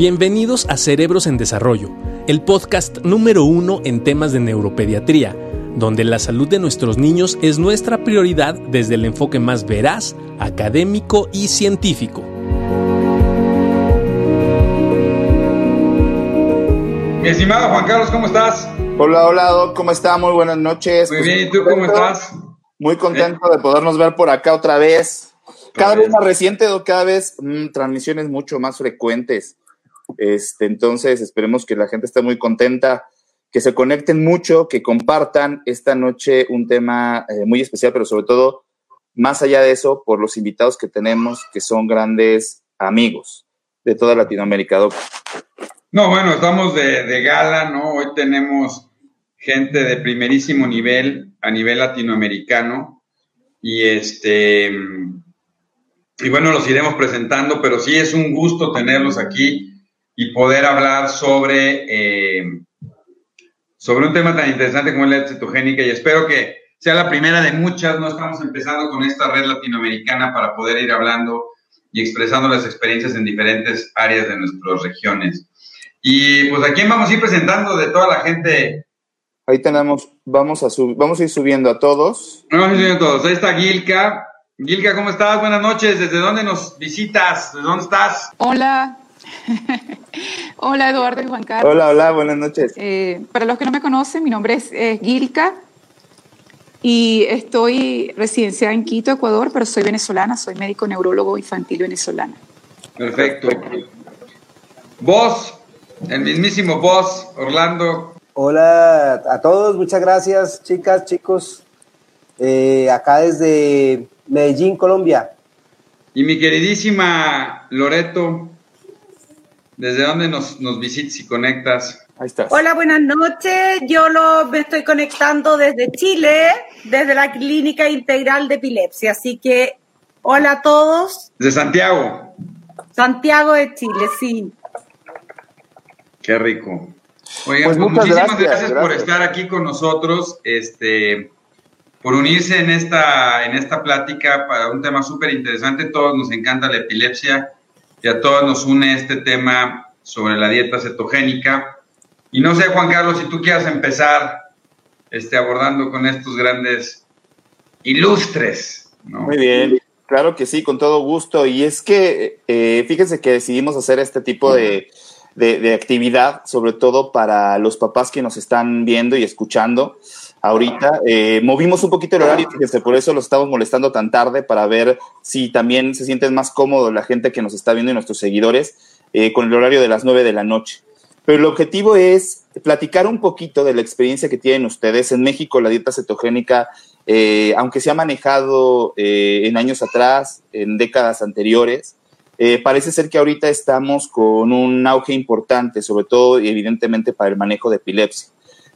Bienvenidos a Cerebros en Desarrollo, el podcast número uno en temas de neuropediatría, donde la salud de nuestros niños es nuestra prioridad desde el enfoque más veraz, académico y científico. Mi estimado Juan Carlos, ¿cómo estás? Hola, hola, Doc, ¿cómo está? Muy buenas noches. Muy bien, ¿y tú cómo estás? Muy contento de podernos ver por acá otra vez. Cada vez más reciente, Doc, cada vez mm, transmisiones mucho más frecuentes. Este, entonces, esperemos que la gente esté muy contenta, que se conecten mucho, que compartan esta noche un tema eh, muy especial, pero sobre todo, más allá de eso, por los invitados que tenemos, que son grandes amigos de toda Latinoamérica. No, bueno, estamos de, de gala, ¿no? Hoy tenemos gente de primerísimo nivel a nivel latinoamericano y este y bueno los iremos presentando pero sí es un gusto tenerlos aquí y poder hablar sobre eh, sobre un tema tan interesante como la cetogénica y espero que sea la primera de muchas no estamos empezando con esta red latinoamericana para poder ir hablando y expresando las experiencias en diferentes áreas de nuestras regiones y pues a quién vamos a ir presentando de toda la gente Ahí tenemos, vamos a, vamos a ir subiendo a todos. Vamos a ir subiendo a todos. Ahí está Gilka. Gilka, ¿cómo estás? Buenas noches. ¿Desde dónde nos visitas? ¿De dónde estás? Hola. hola, Eduardo y Juan Carlos. Hola, hola, buenas noches. Eh, para los que no me conocen, mi nombre es eh, Gilka y estoy residenciada en Quito, Ecuador, pero soy venezolana, soy médico neurólogo infantil venezolana. Perfecto. Vos, el mismísimo vos, Orlando, Hola a todos, muchas gracias, chicas, chicos. Eh, acá desde Medellín, Colombia. Y mi queridísima Loreto, ¿desde dónde nos, nos visitas y conectas? Ahí estás. Hola, buenas noches. Yo lo, me estoy conectando desde Chile, desde la Clínica Integral de Epilepsia. Así que, hola a todos. De Santiago. Santiago de Chile, sí. Qué rico. Oigan, pues, pues muchísimas gracias, gracias, por estar aquí con nosotros, este, por unirse en esta, en esta plática para un tema súper interesante. Todos nos encanta la epilepsia y a todos nos une este tema sobre la dieta cetogénica. Y no sé, Juan Carlos, si tú quieras empezar este, abordando con estos grandes ilustres. Muy bien, claro que sí, con todo gusto. Y es que, eh, fíjense que decidimos hacer este tipo de, de, actividad, sobre todo para los papás que nos están viendo y escuchando ahorita. Eh, movimos un poquito el horario, fíjense, por eso los estamos molestando tan tarde para ver si también se sienten más cómodos la gente que nos está viendo y nuestros seguidores eh, con el horario de las 9 de la noche. Pero el objetivo es platicar un poquito de la experiencia que tienen ustedes. En México la dieta cetogénica, eh, aunque se ha manejado eh, en años atrás, en décadas anteriores, parece ser que ahorita estamos con un auge importante, sobre todo y evidentemente para el manejo de epilepsia.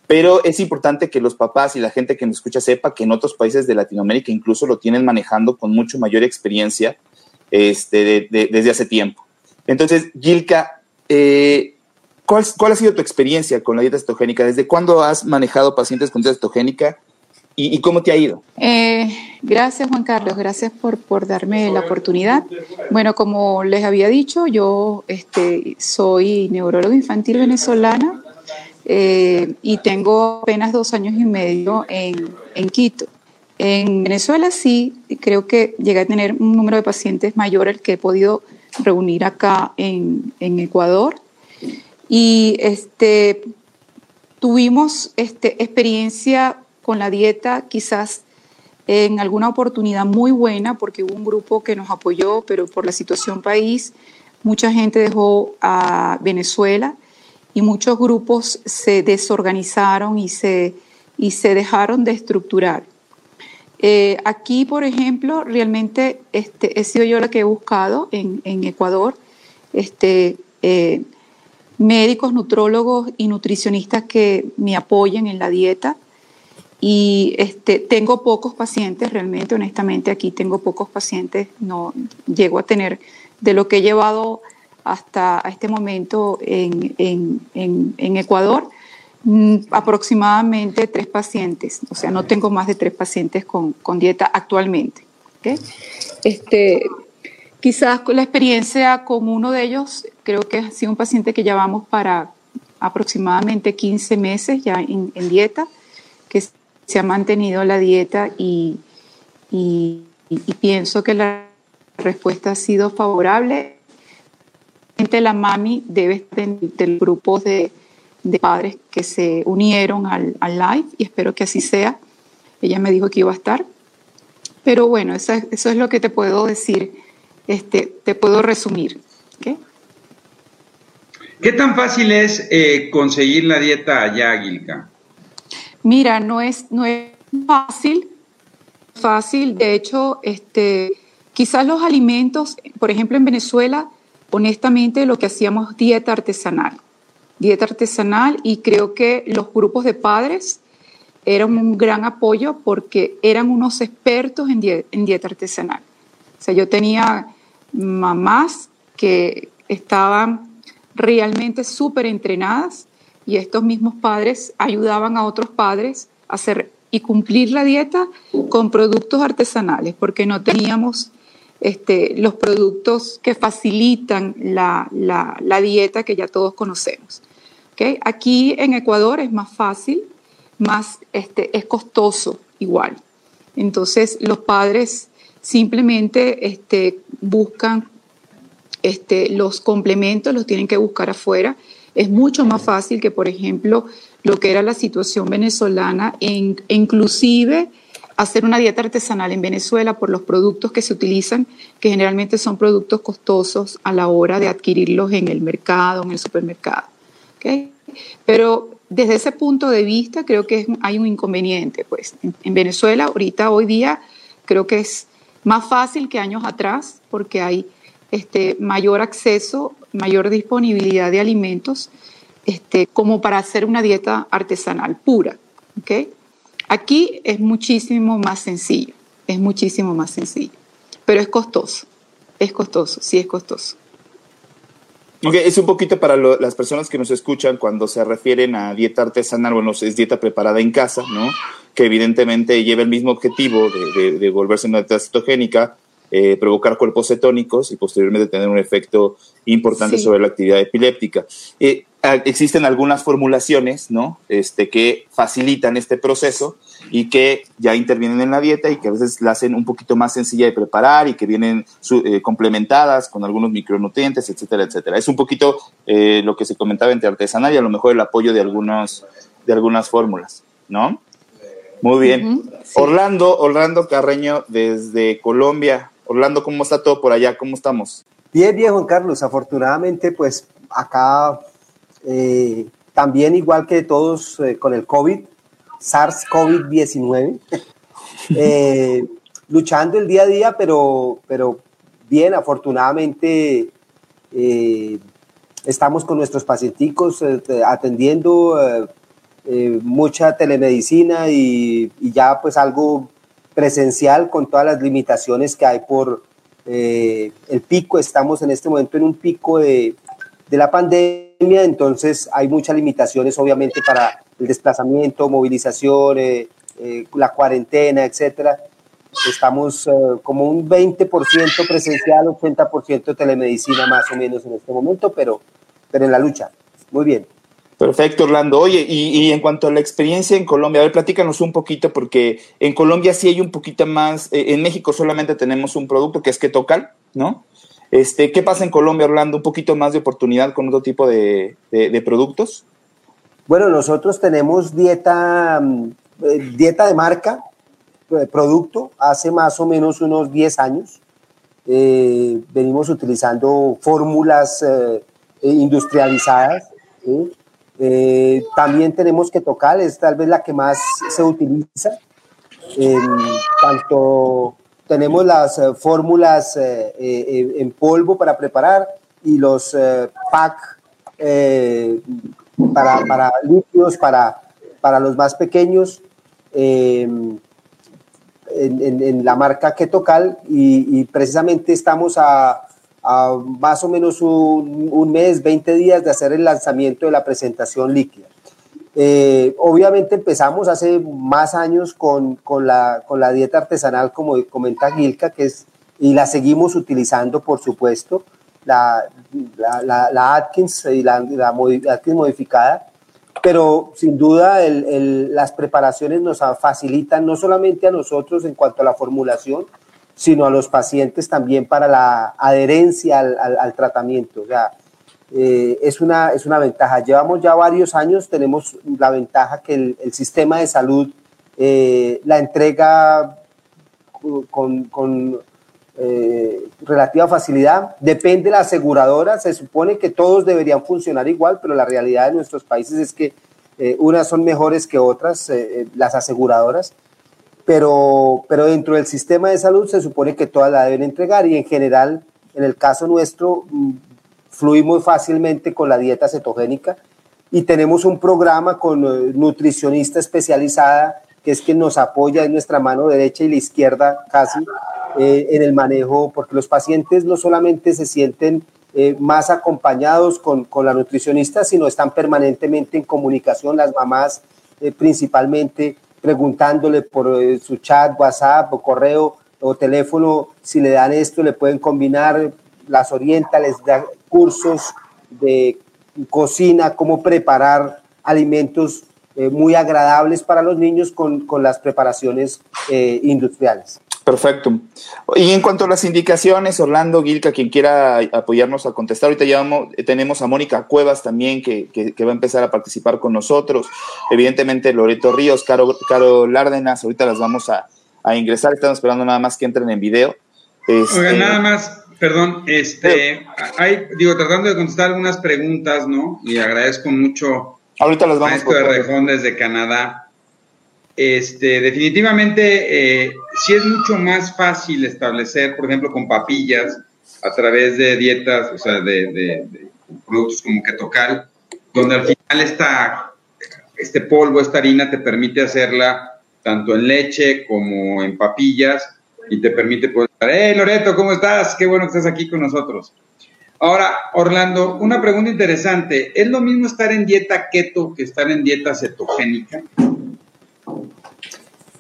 Pero es importante que los papás y la gente que nos escucha sepa que en otros países de Latinoamérica incluso lo tienen manejando con mucho mayor experiencia este, de, de, desde hace tiempo. Entonces, Gilka, eh, ¿cuál, ¿cuál, ha sido tu experiencia con la dieta cetogénica? ¿Desde cuándo has manejado pacientes con dieta cetogénica? ¿Y, y cómo te ha ido? Eh, gracias, Juan Carlos. Gracias por, por, darme la oportunidad. Bueno, como les había dicho, yo este, soy neurólogo infantil venezolana eh, y tengo apenas dos años y medio en, en, Quito. En Venezuela sí, creo que llegué a tener un número de pacientes mayor al que he podido reunir acá en, en Ecuador. Y este, tuvimos este, experiencia con la dieta, quizás en alguna oportunidad muy buena, porque hubo un grupo que nos apoyó, pero por la situación país, mucha gente dejó a Venezuela y muchos grupos se desorganizaron y se, y se dejaron de estructurar. Eh, aquí, por ejemplo, realmente este, he sido yo la que he buscado en, en Ecuador este, eh, médicos, nutrólogos y nutricionistas que me apoyen en la dieta y este, tengo pocos pacientes, realmente, honestamente, aquí tengo pocos pacientes, no llego a tener de lo que he llevado hasta este momento en, en, en, Ecuador, mmm, aproximadamente tres pacientes, o sea, no tengo más de tres pacientes con, con dieta actualmente. Este, Quizás con la experiencia con uno de ellos, creo que ha sido un paciente que llevamos para aproximadamente 15 meses ya en, dieta, que se ha mantenido la dieta y, y, pienso que la respuesta ha sido favorable. La mami debe estar del grupo de, de, padres que se unieron al, al, live y espero que así sea. Ella me dijo que iba a estar. Pero bueno, eso es, eso es lo que te puedo decir, este, te puedo resumir. ¿okay? ¿Qué tan fácil es eh, conseguir la dieta allá, Gilka? Mira, no es, no es fácil, fácil. De hecho, este, quizás los alimentos, por ejemplo, en Venezuela, honestamente, lo que hacíamos dieta artesanal. Dieta artesanal y creo que los grupos de padres eran un gran apoyo porque eran unos expertos en, en dieta artesanal. O sea, yo tenía mamás que estaban realmente súper entrenadas y estos mismos padres ayudaban a otros padres a hacer y cumplir la dieta con productos artesanales, porque no teníamos este, los productos que facilitan la, la, dieta que ya todos conocemos. ¿Okay? Aquí en Ecuador es más fácil, más este, es costoso igual. Entonces los padres simplemente este, buscan este, los complementos los tienen que buscar afuera. Es mucho más fácil que, por ejemplo, lo que era la situación venezolana, e inclusive hacer una dieta artesanal en Venezuela por los productos que se utilizan, que generalmente son productos costosos a la hora de adquirirlos en el mercado, en el supermercado. Pero desde ese punto de vista creo que hay un inconveniente. Pues. en Venezuela ahorita, hoy día, creo que es más fácil que años atrás porque hay este, mayor acceso, mayor disponibilidad de alimentos, este, como para hacer una dieta artesanal pura. ¿okay? Aquí es muchísimo más sencillo, es muchísimo más sencillo, pero es costoso, es costoso, sí es costoso. Es un poquito para las personas que nos escuchan cuando se refieren a dieta artesanal, bueno, es dieta preparada en casa, ¿no? Que evidentemente lleva el mismo objetivo de, de volverse una dieta cetogénica, eh, provocar cuerpos cetónicos y posteriormente tener un efecto importante sobre la actividad epiléptica. Eh, existen algunas formulaciones ¿no? este, que facilitan este proceso y que ya intervienen en la dieta y que a veces la hacen un poquito más sencilla de preparar y que vienen eh, complementadas con algunos micronutrientes, etcétera, etcétera. Es un poquito lo que se comentaba entre artesanal y a lo mejor el apoyo de, algunos, de algunas fórmulas, ¿no? Muy bien. Orlando, Orlando Carreño desde Colombia. Orlando, ¿cómo está todo por allá? ¿Cómo estamos? Bien, bien, Juan Carlos. Afortunadamente, pues acá eh, también igual que todos eh, con el COVID, SARS-CoV-19, eh, luchando el día a día, pero, pero bien, afortunadamente estamos con nuestros pacienticos atendiendo mucha telemedicina y, y, ya pues algo presencial con todas las limitaciones que hay por eh, el pico. Estamos en este momento en un pico de, de la pandemia, entonces hay muchas limitaciones obviamente para el desplazamiento, movilización, eh, eh, la cuarentena, etcétera. Estamos como un 20% presencial, 80% telemedicina más o menos en este momento, pero, pero en la lucha. Muy bien. Perfecto, Orlando. Oye, y, en cuanto a la experiencia en Colombia, a ver, platícanos un poquito, porque en Colombia sí hay un poquito más, eh, en México solamente tenemos un producto que es Ketocal, ¿no? Este, ¿Qué pasa en Colombia, Orlando? ¿Un poquito más de oportunidad con otro tipo de, productos? Bueno, nosotros tenemos dieta, mm, eh, dieta de marca, eh, producto, hace más o menos unos 10 años. venimos utilizando fórmulas industrializadas. Eh, también tenemos que tocar, es tal vez la que más se utiliza. tanto tenemos las eh, fórmulas eh, en polvo para preparar y los pack para, para, líquidos para, para los más pequeños en, en, la marca Ketocal y, y precisamente estamos a a más o menos un, mes, 20 días de hacer el lanzamiento de la presentación líquida. Eh, obviamente empezamos hace más años con, con, la, con, la, dieta artesanal, como comenta Gilka, que es y la seguimos utilizando, por supuesto, la, la, la, Atkins y la, Atkins modificada, pero sin duda las preparaciones nos facilitan no solamente a nosotros en cuanto a la formulación, sino a los pacientes también para la adherencia al, al, tratamiento. O sea, eh, es, una, es una ventaja. Llevamos ya varios años, tenemos la ventaja que el, sistema de salud eh, la entrega con, con eh, relativa facilidad. Depende de la aseguradora, se supone que todos deberían funcionar igual, pero la realidad de nuestros países es que unas son mejores que otras, las aseguradoras pero, pero dentro del sistema de salud se supone que todas la deben entregar y en general, en el caso nuestro, mm, fluimos fácilmente con la dieta cetogénica y tenemos un programa con eh, nutricionista especializada que es quien nos apoya en nuestra mano derecha y la izquierda casi eh, en el manejo, porque los pacientes no solamente se sienten eh, más acompañados con, con, la nutricionista, sino están permanentemente en comunicación, las mamás principalmente preguntándole por eh, su chat, WhatsApp correo o teléfono, si le dan esto, le pueden combinar, las orienta, les da cursos de cocina, cómo preparar alimentos eh, muy agradables para los niños con, con las preparaciones eh, industriales. Perfecto. Y en cuanto a las indicaciones, Orlando Gilca, quien quiera apoyarnos a contestar, ahorita ya tenemos a Mónica Cuevas también que, que, va a empezar a participar con nosotros. Evidentemente, Loreto Ríos, Caro, Caro Lárdenas, ahorita las vamos a, a, ingresar. Estamos esperando nada más que entren en video. Este... nada más, perdón, este, hay, digo, tratando de contestar algunas preguntas, ¿no? Y agradezco mucho. Ahorita las vamos a de Rejón desde Canadá este, definitivamente, eh, sí es mucho más fácil establecer, por ejemplo, con papillas, a través de dietas, o sea, de, productos como Ketocal, donde al final esta, este polvo, esta harina te permite hacerla tanto en leche como en papillas y te permite poder hey Loreto, ¿cómo estás? Qué bueno que estás aquí con nosotros. Ahora, Orlando, una pregunta interesante. ¿Es lo mismo estar en dieta keto que estar en dieta cetogénica?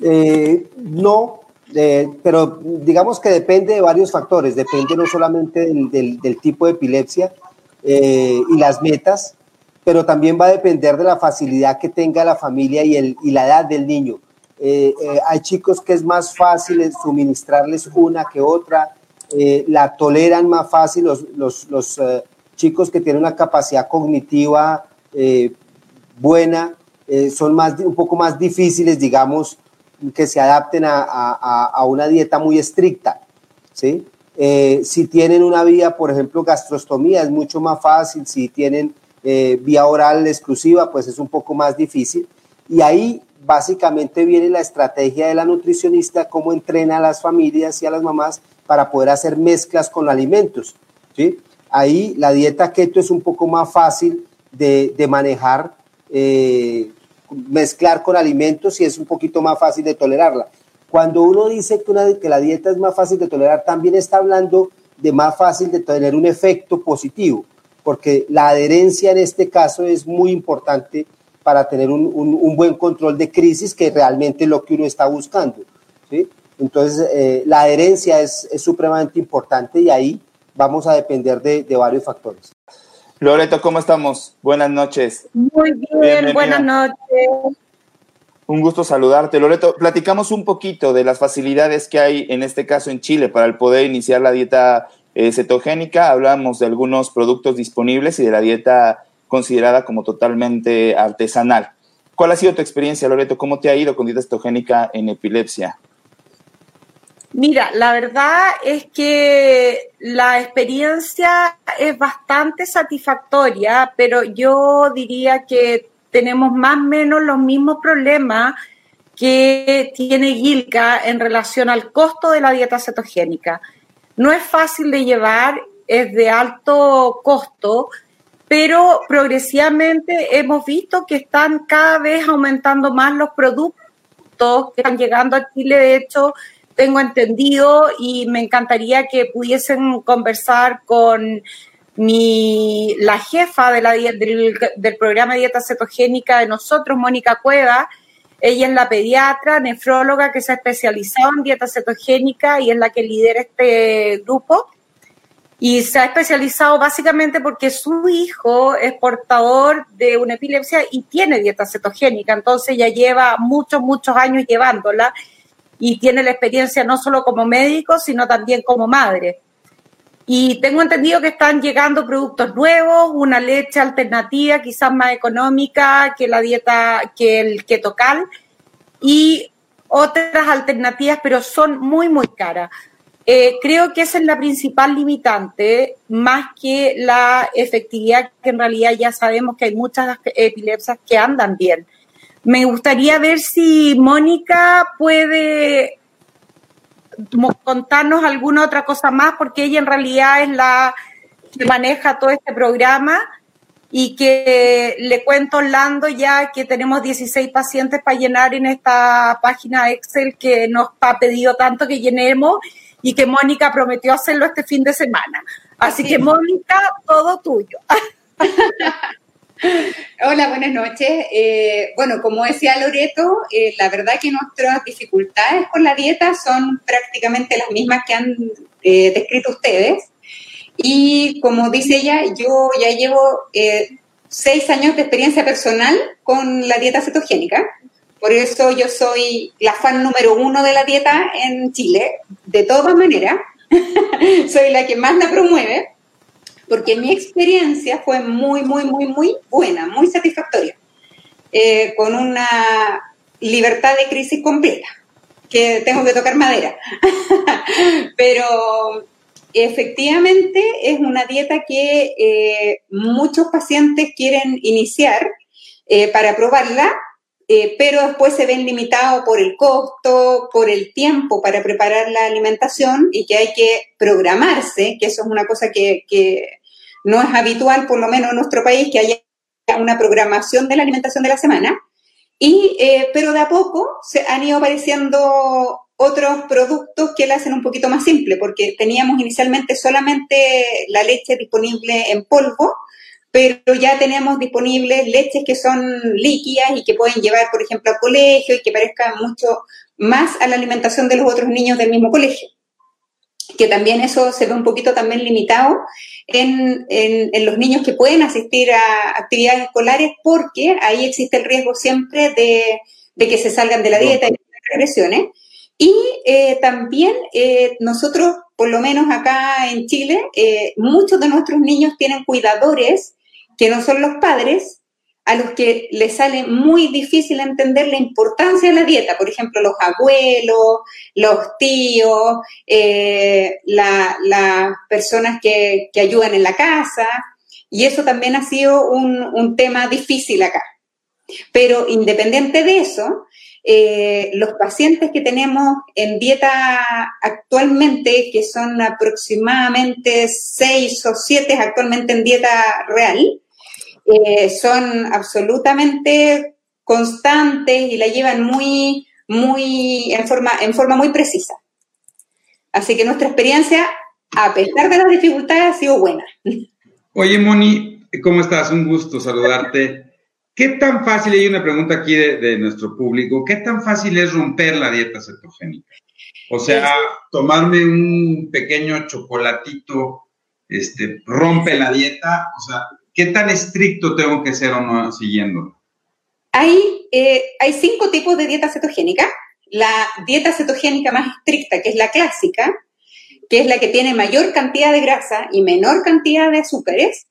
Eh, no, eh, pero digamos que depende de varios factores. Depende no solamente del, tipo de epilepsia eh, y las metas, pero también va a depender de la facilidad que tenga la familia y, el, y la edad del niño. hay chicos que es más fácil suministrarles una que otra, la toleran más fácil los, los, los chicos que tienen una capacidad cognitiva buena, son más, un poco más difíciles, digamos, que se adapten a, a, una dieta muy estricta. ¿sí? Eh, si tienen una vía, por ejemplo, gastrostomía, es mucho más fácil. Si tienen eh, vía oral exclusiva, pues es un poco más difícil. Y ahí básicamente viene la estrategia de la nutricionista, cómo entrena a las familias y a las mamás para poder hacer mezclas con alimentos. ¿sí? Ahí la dieta keto es un poco más fácil de, de manejar. Eh, mezclar con alimentos y es un poquito más fácil de tolerarla. Cuando uno dice que, la dieta es más fácil de tolerar, también está hablando de más fácil de tener un efecto positivo, porque la adherencia en este caso es muy importante para tener un, buen control de crisis, que realmente es lo que uno está buscando. Entonces, eh, la adherencia es, supremamente importante y ahí vamos a depender de varios factores. Loreto, ¿cómo estamos? Buenas noches. Muy bien, buenas noches. Un gusto saludarte. Loreto, platicamos un poquito de las facilidades que hay, en este caso en Chile, para el poder iniciar la dieta eh, cetogénica. Hablamos de algunos productos disponibles y de la dieta considerada como totalmente artesanal. ¿Cuál ha sido tu experiencia, Loreto? ¿Cómo te ha ido con dieta cetogénica en epilepsia? Mira, la verdad es que la experiencia es bastante satisfactoria, pero yo diría que tenemos más o menos los mismos problemas que tiene Gilka en relación al costo de la dieta cetogénica. No es fácil de llevar, es de alto costo, pero progresivamente hemos visto que están cada vez aumentando más los productos que están llegando a Chile. De hecho, tengo entendido y me encantaría que pudiesen conversar con mi, la jefa de la, del, del programa de dieta cetogénica de nosotros, Mónica Cueva, Ella es la pediatra, nefróloga que se ha especializado en dieta cetogénica y es la que lidera este grupo. Y se ha especializado básicamente porque su hijo es portador de una epilepsia y tiene dieta cetogénica. Entonces ya lleva muchos, muchos años llevándola y tiene la experiencia no solo como médico, sino también como madre. Y tengo entendido que están llegando productos nuevos, una leche alternativa, quizás más económica que la dieta, que el y otras alternativas, pero son muy, muy caras. Eh, creo que esa es la principal limitante, más que la efectividad, que en realidad ya sabemos que hay muchas epilepsias que andan bien. Me gustaría ver si Mónica puede contarnos alguna otra cosa más, porque ella en realidad es la que maneja todo este programa y que le cuento Orlando ya que tenemos 16 pacientes para llenar en esta página Excel que nos ha pedido tanto que llenemos y que Mónica prometió hacerlo este fin de semana. Así que Mónica, todo tuyo. Hola, buenas noches. Eh, bueno, como decía Loreto, eh, la verdad que nuestras dificultades con la dieta son prácticamente las mismas que han eh, descrito ustedes. Y como dice ella, yo ya llevo seis años de experiencia personal con la dieta cetogénica. Por eso yo soy la fan número uno de la dieta en Chile, de todas maneras. soy la que más la promueve porque mi experiencia fue muy, muy, muy, muy buena, muy satisfactoria, eh, con una libertad de crisis completa, que tengo que tocar madera. Pero efectivamente es una dieta que eh, muchos pacientes quieren iniciar eh, para probarla, pero después se ven limitados por el costo, por el tiempo para preparar la alimentación y que hay que programarse, que eso es una cosa que, no es habitual, por lo menos en nuestro país, que haya una programación de la alimentación de la semana. Y, eh, pero de a poco se han ido apareciendo otros productos que la hacen un poquito más simple, porque teníamos inicialmente solamente la leche disponible en polvo, pero ya tenemos disponibles leches que son líquidas y que pueden llevar, por ejemplo, al colegio y que parezcan mucho más a la alimentación de los otros niños del mismo colegio. Que también eso se ve un poquito también limitado en, en, los niños que pueden asistir a actividades escolares porque ahí existe el riesgo siempre de, de que se salgan de la dieta y regresiones. Y eh, también eh, nosotros, por lo menos acá en Chile, eh, muchos de nuestros niños tienen cuidadores que no son los padres, a los que les sale muy difícil entender la importancia de la dieta. Por ejemplo, los abuelos, los tíos, eh, las personas que, ayudan en la casa. Y eso también ha sido un, tema difícil acá. Pero independiente de eso, eh, los pacientes que tenemos en dieta actualmente, que son aproximadamente seis o siete actualmente en dieta real, eh, son absolutamente constantes y la llevan muy, muy, en forma, en forma muy precisa. Así que nuestra experiencia, a pesar de las dificultades, ha sido buena. Oye, Moni, ¿cómo estás? Un gusto saludarte. ¿Qué tan fácil, hay una pregunta aquí de, nuestro público, ¿qué tan fácil es romper la dieta cetogénica? O sea, tomarme un pequeño chocolatito, este, rompe la dieta, o sea, ¿Qué tan estricto tengo que ser o no siguiéndolo? Hay, eh, hay cinco tipos de dieta cetogénica. La dieta cetogénica más estricta, que es la clásica, que es la que tiene mayor cantidad de grasa y menor cantidad de azúcares,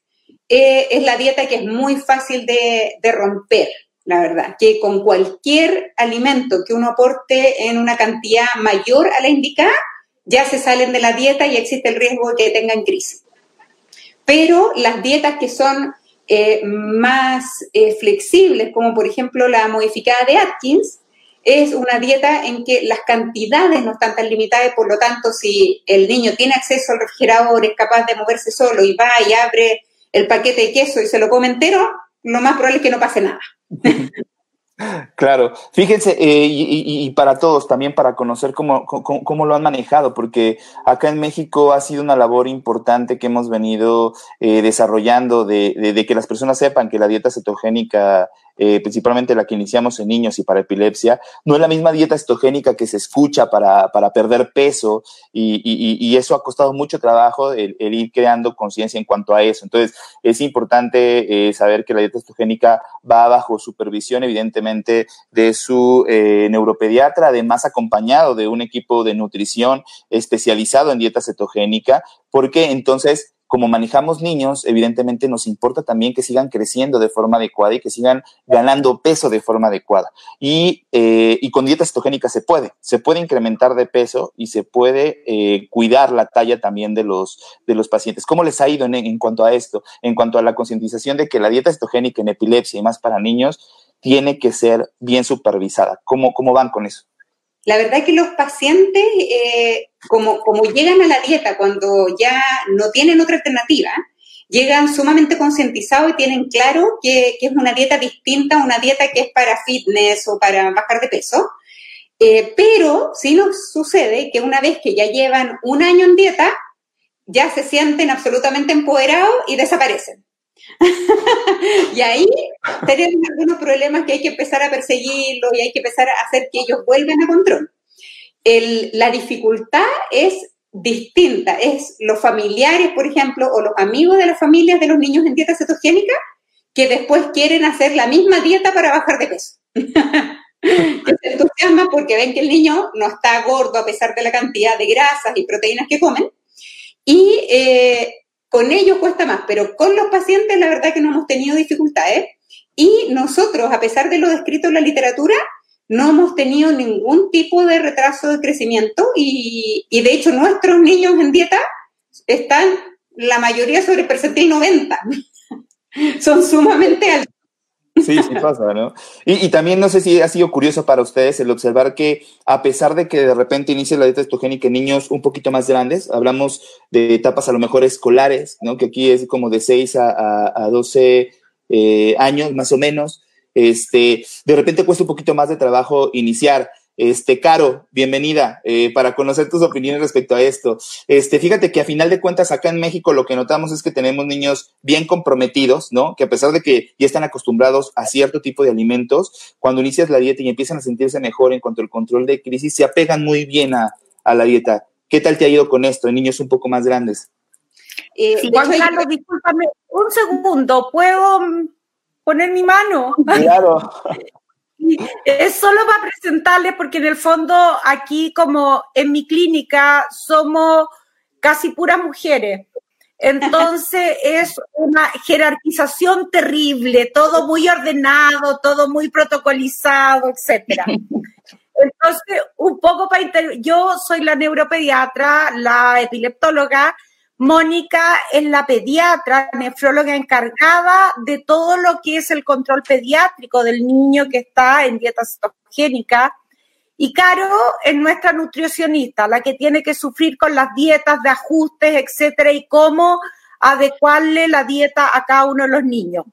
eh, es la dieta que es muy fácil de, de, romper, la verdad, que con cualquier alimento que uno aporte en una cantidad mayor a la indicada, ya se salen de la dieta y existe el riesgo de que tengan crisis pero las dietas que son eh, más eh, flexibles, como por ejemplo la modificada de Atkins, es una dieta en que las cantidades no están tan limitadas, por lo tanto, si el niño tiene acceso al refrigerador, es capaz de moverse solo y va y abre el paquete de queso y se lo come entero, lo más probable es que no pase nada. Claro, fíjense, eh, y, para todos, también para conocer cómo, cómo, lo han manejado, porque acá en México ha sido una labor importante que hemos venido eh, desarrollando de, de, que las personas sepan que la dieta cetogénica eh, principalmente la que iniciamos en niños y para epilepsia, no es la misma dieta cetogénica que se escucha para, para perder peso y, y, eso ha costado mucho trabajo el, ir creando conciencia en cuanto a eso. Entonces, es importante eh, saber que la dieta cetogénica va bajo supervisión, evidentemente, de su eh, neuropediatra, además acompañado de un equipo de nutrición especializado en dieta cetogénica, porque entonces como manejamos niños, evidentemente nos importa también que sigan creciendo de forma adecuada y que sigan ganando peso de forma adecuada. Y, eh, con dieta cetogénica se puede, se puede incrementar de peso y se puede eh, cuidar la talla también de los, de los pacientes. ¿Cómo les ha ido en, cuanto a esto? En cuanto a la concientización de que la dieta cetogénica en epilepsia y más para niños tiene que ser bien supervisada. ¿Cómo, cómo van con eso? La verdad es que los pacientes, eh, como, como llegan a la dieta cuando ya no tienen otra alternativa, llegan sumamente concientizados y tienen claro que, es una dieta distinta a una dieta que es para fitness o para bajar de peso. Eh, pero sí nos sucede que una vez que ya llevan un año en dieta, ya se sienten absolutamente empoderados y desaparecen. y ahí tenemos algunos problemas que hay que empezar a perseguirlos y hay que empezar a hacer que ellos vuelvan a control. la dificultad es distinta, es los familiares, por ejemplo, o los amigos de las familias de los niños en dieta cetogénica que después quieren hacer la misma dieta para bajar de peso. se entusiasman porque ven que el niño no está gordo a pesar de la cantidad de grasas y proteínas que comen. Y eh, con ellos cuesta más, pero con los pacientes la verdad que no hemos tenido dificultades. Y nosotros, a pesar de lo descrito en la literatura, no hemos tenido ningún tipo de retraso de crecimiento y, de hecho nuestros niños en dieta están la mayoría sobre el percentil 90. Son sumamente altos. Sí, sí pasa, ¿no? Y, también no sé si ha sido curioso para ustedes el observar que a pesar de que de repente inicie la dieta estogénica en niños un poquito más grandes, hablamos de etapas a lo mejor escolares, ¿no? Que aquí es como de 6 a, 12 eh, años más o menos, este, de repente cuesta un poquito más de trabajo iniciar. Este, Caro, bienvenida, eh, para conocer tus opiniones respecto a esto. Este, fíjate que a final de cuentas acá en México lo que notamos es que tenemos niños bien comprometidos, ¿no? Que a pesar de que ya están acostumbrados a cierto tipo de alimentos, cuando inicias la dieta y empiezan a sentirse mejor en cuanto al control de crisis, se apegan muy bien a, la dieta. ¿Qué tal te ha ido con esto en niños un poco más grandes? Eh, Juan Carlos, discúlpame, un segundo, ¿puedo poner mi mano? Claro. Es solo para presentarles porque en el fondo aquí como en mi clínica somos casi puras mujeres. Entonces es una jerarquización terrible, todo muy ordenado, todo muy protocolizado, etcétera. Entonces, un poco para yo soy la neuropediatra, la epileptóloga, Mónica es la pediatra, nefróloga encargada de todo lo que es el control pediátrico del niño que está en dieta cetogénica. Y Caro es nuestra nutricionista, la que tiene que sufrir con las dietas de ajustes, etcétera, y cómo adecuarle la dieta a cada uno de los niños.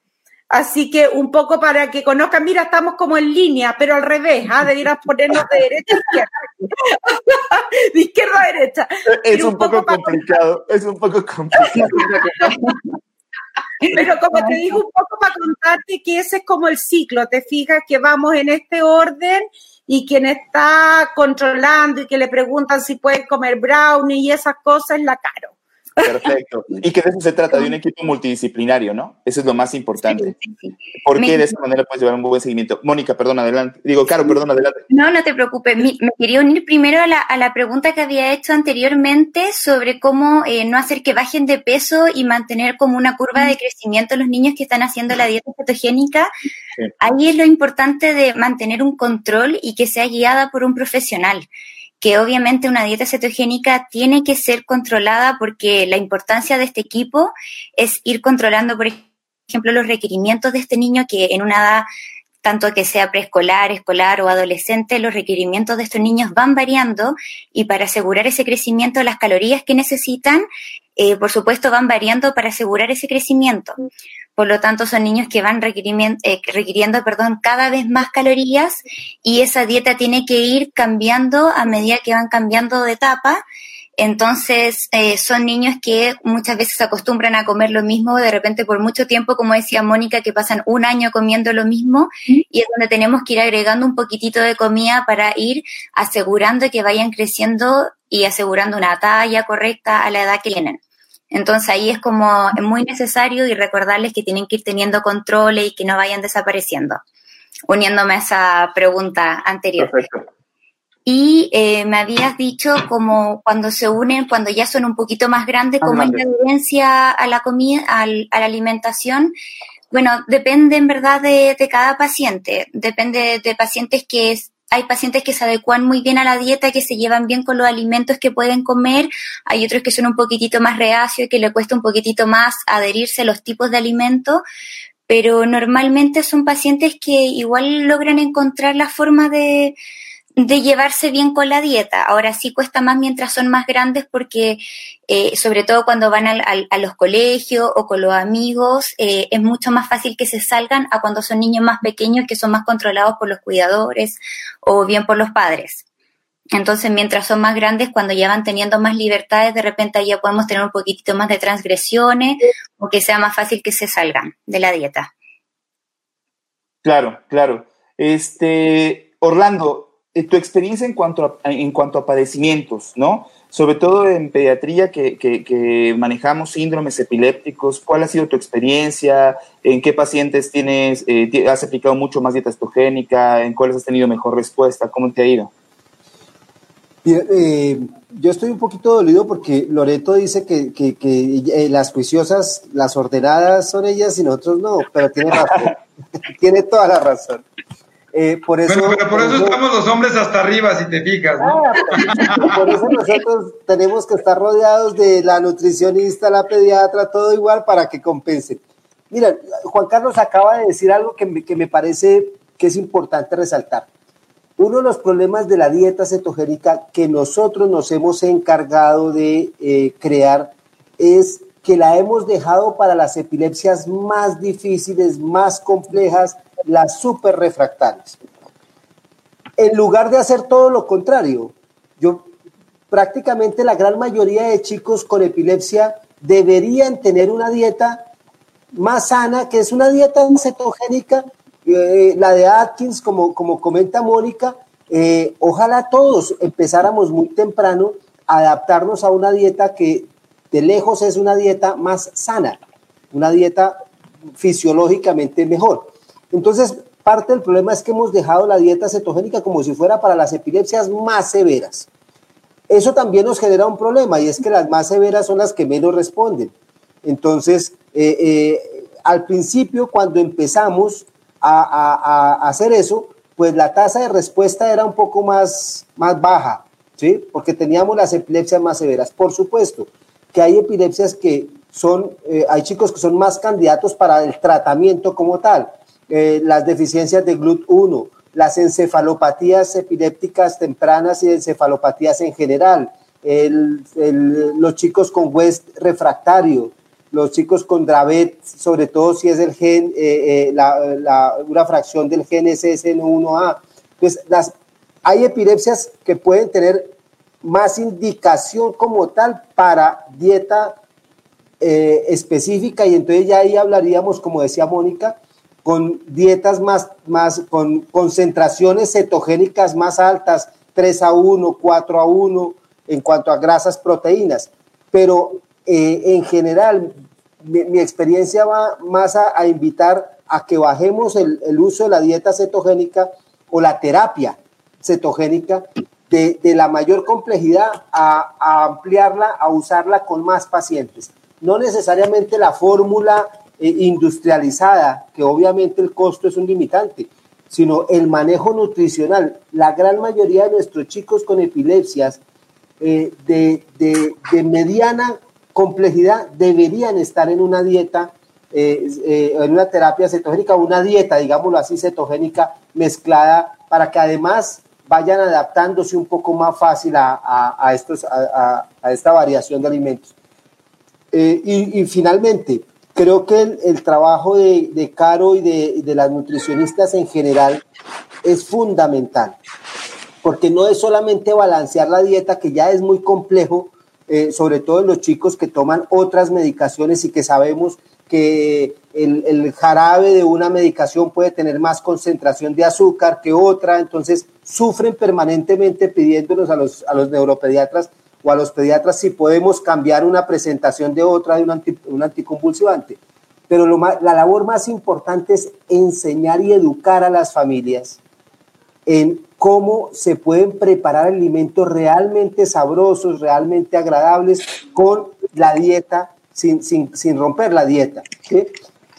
Así que un poco para que conozcan, mira, estamos como en línea, pero al revés, ¿ah? debieras ponernos de derecha a izquierda. de izquierda a derecha. Es un, poco, complicado, es un poco complicado. Pero como te digo, un poco para contarte que ese es como el ciclo, te fijas que vamos en este orden y quien está controlando y que le preguntan si puede comer brownie y esas cosas es la caro. Perfecto. Y que de eso se trata, de un equipo multidisciplinario, ¿no? Eso es lo más importante. Porque de esa manera puedes llevar un buen seguimiento. Mónica, perdón, adelante. Digo, Caro, perdón, adelante. No, no te preocupes. Me, quería unir primero a la, a la, pregunta que había hecho anteriormente sobre cómo eh, no hacer que bajen de peso y mantener como una curva de crecimiento los niños que están haciendo la dieta cetogénica. Ahí es lo importante de mantener un control y que sea guiada por un profesional que obviamente una dieta cetogénica tiene que ser controlada porque la importancia de este equipo es ir controlando, por ejemplo, los requerimientos de este niño que en una edad tanto que sea preescolar, escolar o adolescente, los requerimientos de estos niños van variando y para asegurar ese crecimiento, las calorías que necesitan, eh, por supuesto, van variando para asegurar ese crecimiento. Por lo tanto, son niños que van eh, requiriendo, cada vez más calorías y esa dieta tiene que ir cambiando a medida que van cambiando de etapa entonces, eh, son niños que muchas veces se acostumbran a comer lo mismo, de repente por mucho tiempo, como decía Mónica, que pasan un año comiendo lo mismo, y es donde tenemos que ir agregando un poquitito de comida para ir asegurando que vayan creciendo y asegurando una talla correcta a la edad que tienen. Entonces ahí es como muy necesario y recordarles que tienen que ir teniendo controles y que no vayan desapareciendo, uniéndome a esa pregunta anterior. Perfecto. Y eh, me habías dicho como cuando se unen, cuando ya son un poquito más grandes, como es la adherencia a la comida, a la alimentación. Bueno, depende en verdad de, cada paciente. Depende de pacientes que hay pacientes que se adecuan muy bien a la dieta, que se llevan bien con los alimentos que pueden comer. Hay otros que son un poquitito más reacios y que le cuesta un poquitito más adherirse a los tipos de alimentos. Pero normalmente son pacientes que igual logran encontrar la forma de, de llevarse bien con la dieta. Ahora sí cuesta más mientras son más grandes porque, eh, sobre todo cuando van al, a los colegios o con los amigos, eh, es mucho más fácil que se salgan a cuando son niños más pequeños que son más controlados por los cuidadores o bien por los padres. Entonces, mientras son más grandes, cuando ya van teniendo más libertades, de repente ya podemos tener un poquitito más de transgresiones o que sea más fácil que se salgan de la dieta. Claro, claro. Este, Orlando, tu experiencia en cuanto a, en cuanto a padecimientos, ¿no? Sobre todo en pediatría que, que, manejamos síndromes epilépticos, ¿cuál ha sido tu experiencia? ¿En qué pacientes tienes, eh, has aplicado mucho más dieta estogénica? ¿En cuáles has tenido mejor respuesta? ¿Cómo te ha ido? Eh, yo estoy un poquito dolido porque Loreto dice que, que, las juiciosas, las ordenadas son ellas y nosotros no, pero tiene razón, tiene toda la razón. Eh, por eso, bueno, pero por eso estamos los hombres hasta arriba, si te fijas. ¿no? Ah, por eso nosotros tenemos que estar rodeados de la nutricionista, la pediatra, todo igual para que compensen. Mira, Juan Carlos acaba de decir algo que me, que me parece que es importante resaltar. Uno de los problemas de la dieta cetogénica que nosotros nos hemos encargado de eh, crear es que la hemos dejado para las epilepsias más difíciles, más complejas, las super refractarias. En lugar de hacer todo lo contrario, yo prácticamente la gran mayoría de chicos con epilepsia deberían tener una dieta más sana, que es una dieta cetogénica, eh, la de Atkins, como, como comenta Mónica, eh, ojalá todos empezáramos muy temprano a adaptarnos a una dieta que de lejos es una dieta más sana, una dieta fisiológicamente mejor. Entonces, parte del problema es que hemos dejado la dieta cetogénica como si fuera para las epilepsias más severas. Eso también nos genera un problema y es que las más severas son las que menos responden. Entonces, eh, eh, al principio, cuando empezamos a, hacer eso, pues la tasa de respuesta era un poco más, más baja, ¿sí? Porque teníamos las epilepsias más severas. Por supuesto que hay epilepsias que son, eh, hay chicos que son más candidatos para el tratamiento como tal eh, las deficiencias de GLUT1, las encefalopatías epilépticas tempranas y encefalopatías en general, los chicos con West refractario, los chicos con Dravet, sobre todo si es el gen, eh, eh, la, una fracción del gen SSN1A. Pues las, hay epilepsias que pueden tener más indicación como tal para dieta específica y entonces ya ahí hablaríamos, como decía Mónica, con dietas más, más, con concentraciones cetogénicas más altas, 3 a 1, 4 a 1, en cuanto a grasas, proteínas. Pero eh, en general, mi, experiencia va más a, invitar a que bajemos el, uso de la dieta cetogénica o la terapia cetogénica de, la mayor complejidad a ampliarla, a usarla con más pacientes. No necesariamente la fórmula eh, industrializada, que obviamente el costo es un limitante, sino el manejo nutricional. La gran mayoría de nuestros chicos con epilepsias eh, de, mediana complejidad deberían estar en una dieta en una terapia cetogénica, una dieta, digámoslo así, cetogénica mezclada, para que además vayan adaptándose un poco más fácil a, estos, a, esta variación de alimentos. y, finalmente, creo que el, trabajo de, Caro y de, las nutricionistas en general es fundamental, porque no es solamente balancear la dieta, que ya es muy complejo, eh, sobre todo en los chicos que toman otras medicaciones y que sabemos que el, jarabe de una medicación puede tener más concentración de azúcar que otra, entonces sufren permanentemente pidiéndonos a los, a los neuropediatras o a los pediatras si podemos cambiar una presentación de otra de un, un anticonvulsivante. Pero lo la labor más importante es enseñar y educar a las familias en cómo se pueden preparar alimentos realmente sabrosos, realmente agradables con la dieta, sin, sin, sin romper la dieta.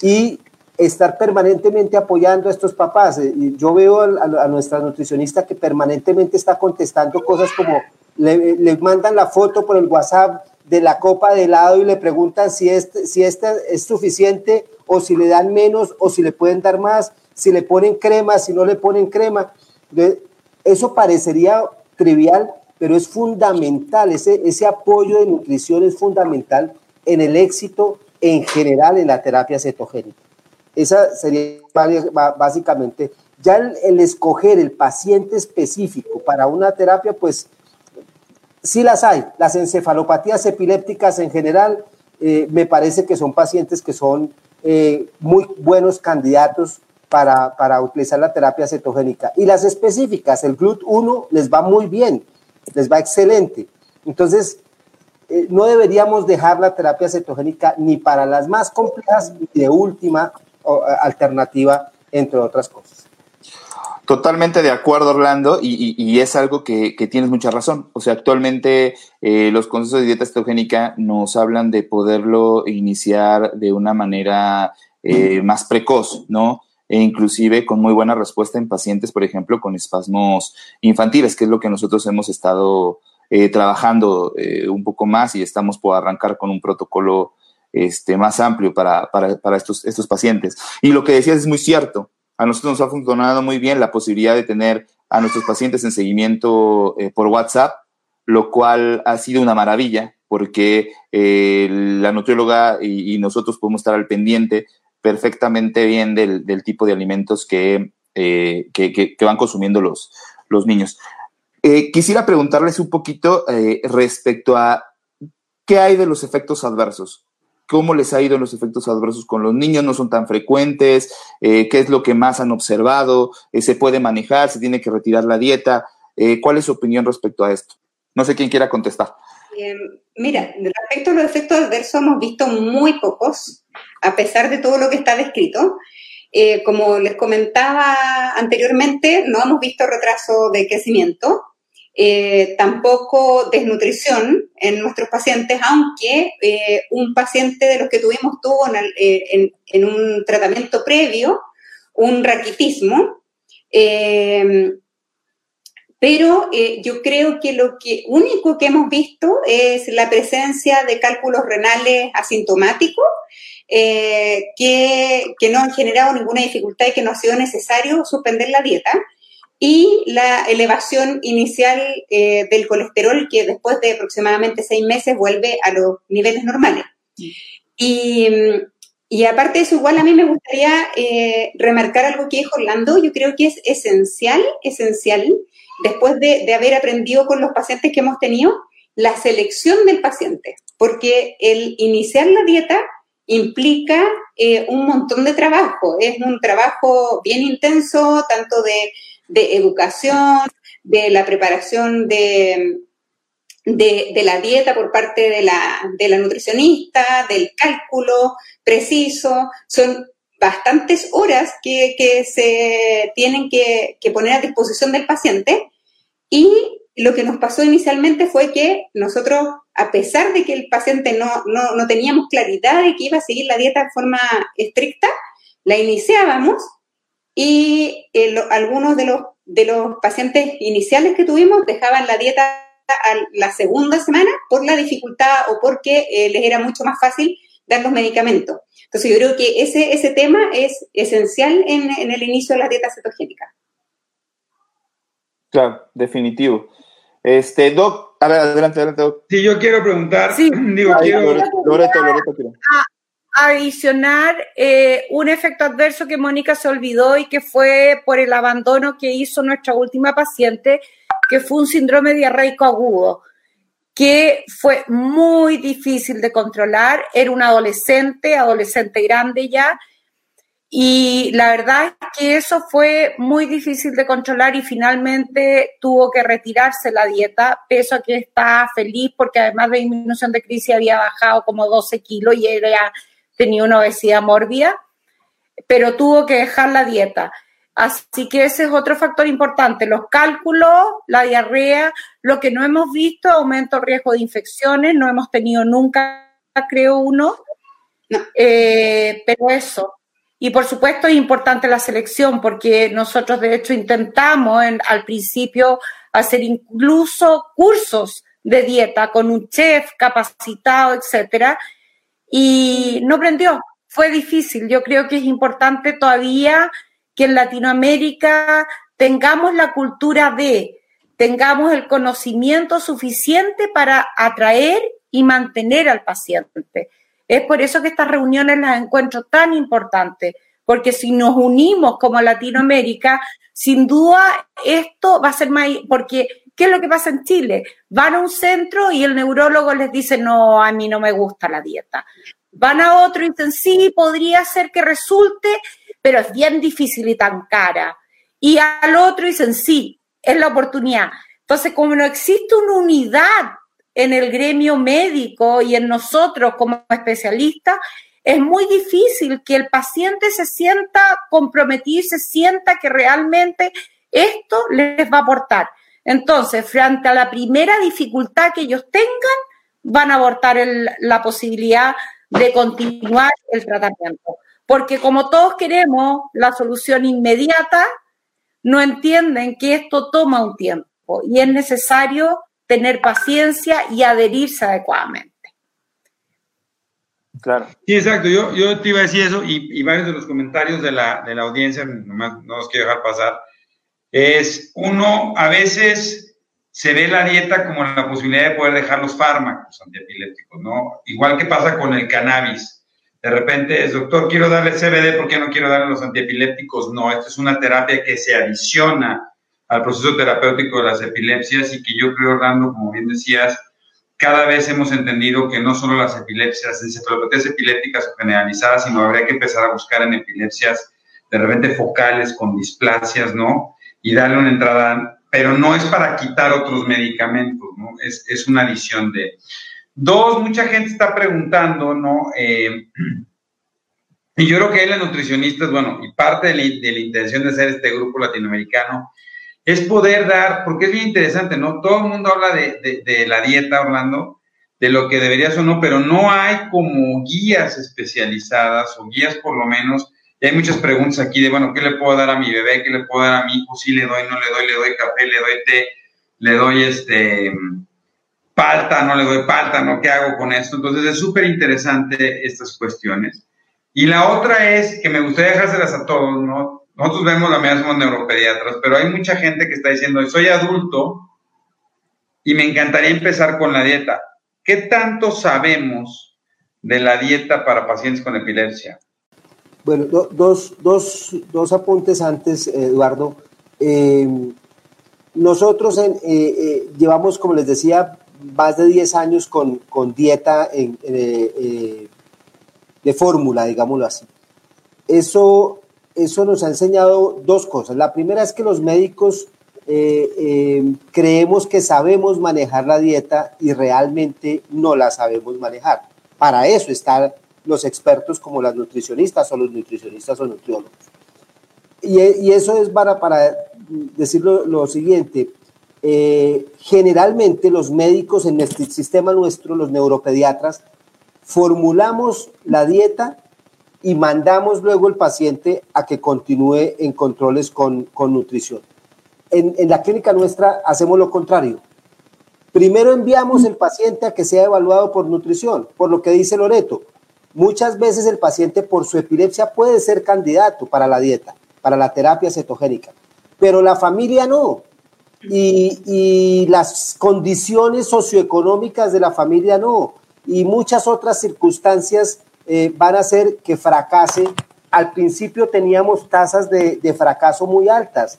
Y estar permanentemente apoyando a estos papás. Yo veo a, nuestra nutricionista que permanentemente está contestando cosas como le, le, mandan la foto por el WhatsApp de la copa de helado y le preguntan si este, si esta es suficiente o si le dan menos o si le pueden dar más, si le ponen crema, si no le ponen crema. Eso parecería trivial, pero es fundamental, ese, ese apoyo de nutrición es fundamental en el éxito en general en la terapia cetogénica. Esa sería básicamente, ya el, escoger el paciente específico para una terapia, pues sí las hay. Las encefalopatías epilépticas en general, eh, me parece que son pacientes que son eh, muy buenos candidatos para, utilizar la terapia cetogénica. Y las específicas, el GLUT1 les va muy bien, les va excelente. Entonces, eh, no deberíamos dejar la terapia cetogénica ni para las más complejas ni de última alternativa, entre otras cosas. Totalmente de acuerdo, Orlando, y, es algo que, tienes mucha razón. O sea, actualmente eh, los consejos de dieta cetogénica nos hablan de poderlo iniciar de una manera eh, más precoz, ¿no? e inclusive con muy buena respuesta en pacientes, por ejemplo, con espasmos infantiles, que es lo que nosotros hemos estado eh, trabajando eh, un poco más y estamos por arrancar con un protocolo este, más amplio para, estos, estos pacientes. Y lo que decías es muy cierto. A nosotros nos ha funcionado muy bien la posibilidad de tener a nuestros pacientes en seguimiento eh, por WhatsApp, lo cual ha sido una maravilla porque la nutrióloga y, nosotros podemos estar al pendiente perfectamente bien del, tipo de alimentos que, eh, que, van consumiendo los, los niños. Eh, quisiera preguntarles un poquito eh, respecto a qué hay de los efectos adversos. ¿Cómo les ha ido los efectos adversos con los niños? ¿No son tan frecuentes? ¿Qué es lo que más han observado? ¿Se puede manejar? ¿Se tiene que retirar la dieta? ¿Cuál es su opinión respecto a esto? No sé quién quiera contestar. mira, respecto a los efectos adversos hemos visto muy pocos a pesar de todo lo que está descrito. Eh, como les comentaba anteriormente, no hemos visto retraso de crecimiento, eh, tampoco desnutrición en nuestros pacientes, aunque eh, un paciente de los que tuvimos tuvo en, en un tratamiento previo un raquitismo. pero yo creo que lo que único que hemos visto es la presencia de cálculos renales asintomáticos eh, que, no han generado ninguna dificultad y que no ha sido necesario suspender la dieta. Y la elevación inicial eh, del colesterol, que después de aproximadamente seis meses vuelve a los niveles normales. Y, y aparte de eso, igual a mí me gustaría eh, remarcar algo que dijo Orlando. Yo creo que es esencial, esencial, después de, de haber aprendido con los pacientes que hemos tenido, la selección del paciente. Porque el iniciar la dieta implica eh, un montón de trabajo. Es un trabajo bien intenso, tanto de, educación, de la preparación de, de, la dieta por parte de la, de la nutricionista, del cálculo preciso. Son bastantes horas que, se tienen que, que, poner a disposición del paciente y lo que nos pasó inicialmente fue que nosotros, a pesar de que el paciente no, no, teníamos claridad de que iba a seguir la dieta de forma estricta, la iniciábamos y eh, algunos de los, de los pacientes iniciales que tuvimos dejaban la dieta a la segunda semana por la dificultad o porque eh, les era mucho más fácil dar los medicamentos. Entonces yo creo que ese, ese tema es esencial en, en el inicio de la dieta cetogénica. Claro, definitivo. Este, Doc, adelante, adelante, Doc. Sí, yo quiero preguntar, sí. digo, quiero... Loreto, Loreto, quiero. Adicionar eh, un efecto adverso que Mónica se olvidó y que fue por el abandono que hizo nuestra última paciente, que fue un síndrome diarreico agudo, que fue muy difícil de controlar. Era un adolescente, adolescente grande ya, y la verdad es que eso fue muy difícil de controlar y finalmente tuvo que retirarse la dieta, peso que está feliz porque además de disminución de crisis había bajado como 12 kilos y era, tenía una obesidad mórbida, pero tuvo que dejar la dieta. Así que ese es otro factor importante, los cálculos, la diarrea, lo que no hemos visto, aumento el riesgo de infecciones, no hemos tenido nunca, creo uno, eh, pero eso, y por supuesto es importante la selección porque nosotros de hecho intentamos al principio hacer incluso cursos de dieta con un chef capacitado, etcétera, y no prendió. Fue difícil. Yo creo que es importante todavía que en Latinoamérica tengamos la cultura de, tengamos el conocimiento suficiente para atraer y mantener al paciente. Es por eso que estas reuniones las encuentro tan importantes, porque si nos unimos como Latinoamérica, sin duda esto va a ser más, porque ¿qué es lo que pasa en Chile? Van a un centro y el neurólogo les dice, no, a mí no me gusta la dieta. Van a otro y dicen, sí, podría ser que resulte, pero es bien difícil y tan cara. Y al otro dicen, sí, es la oportunidad. Entonces, como no existe una unidad en el gremio médico y en nosotros como especialistas, es muy difícil que el paciente se sienta comprometido y se sienta que realmente esto les va a aportar. Entonces, frente a la primera dificultad que ellos tengan, van a abortar la posibilidad de continuar el tratamiento. Porque como todos queremos la solución inmediata, no entienden que esto toma un tiempo y es necesario tener paciencia y adherirse adecuadamente. Claro. Sí, exacto. Yo, yo te iba a decir eso y, varios de los comentarios de la, de la audiencia, nomás no los quiero dejar pasar, es uno, a veces se ve la dieta como la posibilidad de poder dejar los fármacos antiepilépticos, ¿no? Igual que pasa con el cannabis. De repente es, doctor, quiero darle CBD, ¿por qué no quiero darle los antiepilépticos? No, esto es una terapia que se adiciona al proceso terapéutico de las epilepsias y que yo creo, Orlando, como bien decías, cada vez hemos entendido que no solo las epilepsias, encefalopatías epilépticas o generalizadas, sino habría que empezar a buscar en epilepsias de repente focales con displasias, ¿no? Y darle una entrada, pero no es para quitar otros medicamentos, ¿no? Es, es una adición de... Dos, mucha gente está preguntando, ¿no? Eh, y yo creo que las nutricionistas, bueno, y parte de la, de intención de hacer este grupo latinoamericano es poder dar, porque es bien interesante, ¿no? Todo el mundo habla de, la dieta, Orlando, de lo que deberías o no, pero no hay como guías especializadas o guías por lo menos. Y hay muchas preguntas aquí de, bueno, ¿qué le puedo dar a mi bebé? ¿Qué le puedo dar a mi hijo? Sí le doy, no le doy, le doy café, le doy té, le doy este palta, no le doy palta, ¿no? ¿Qué hago con esto? Entonces es súper interesante estas cuestiones. Y la otra es que me gustaría dejárselas a todos, ¿no? nosotros vemos la mayoría somos neuropediatras, pero hay mucha gente que está diciendo, soy adulto y me encantaría empezar con la dieta. ¿Qué tanto sabemos de la dieta para pacientes con epilepsia? Bueno, dos, dos, dos, apuntes antes, Eduardo. Eh, nosotros eh, eh, llevamos, como les decía, más de 10 años con, con dieta de fórmula, digámoslo así. Eso eso nos ha enseñado dos cosas. La primera es que los médicos creemos que sabemos manejar la dieta y realmente no la sabemos manejar. Para eso están los expertos como las nutricionistas o los nutricionistas o nutriólogos. Y, eso es para, para decir lo, siguiente. Eh, generalmente los médicos en este sistema nuestro, los neuropediatras, formulamos la dieta y mandamos luego el paciente a que continúe en controles con, con nutrición. En, en, la clínica nuestra hacemos lo contrario. Primero enviamos el paciente a que sea evaluado por nutrición, por lo que dice Loreto. Muchas veces el paciente por su epilepsia puede ser candidato para la dieta, para la terapia cetogénica, pero la familia no. Y, las condiciones socioeconómicas de la familia no. Y muchas otras circunstancias eh, van a hacer que fracase. Al principio teníamos tasas de, fracaso muy altas,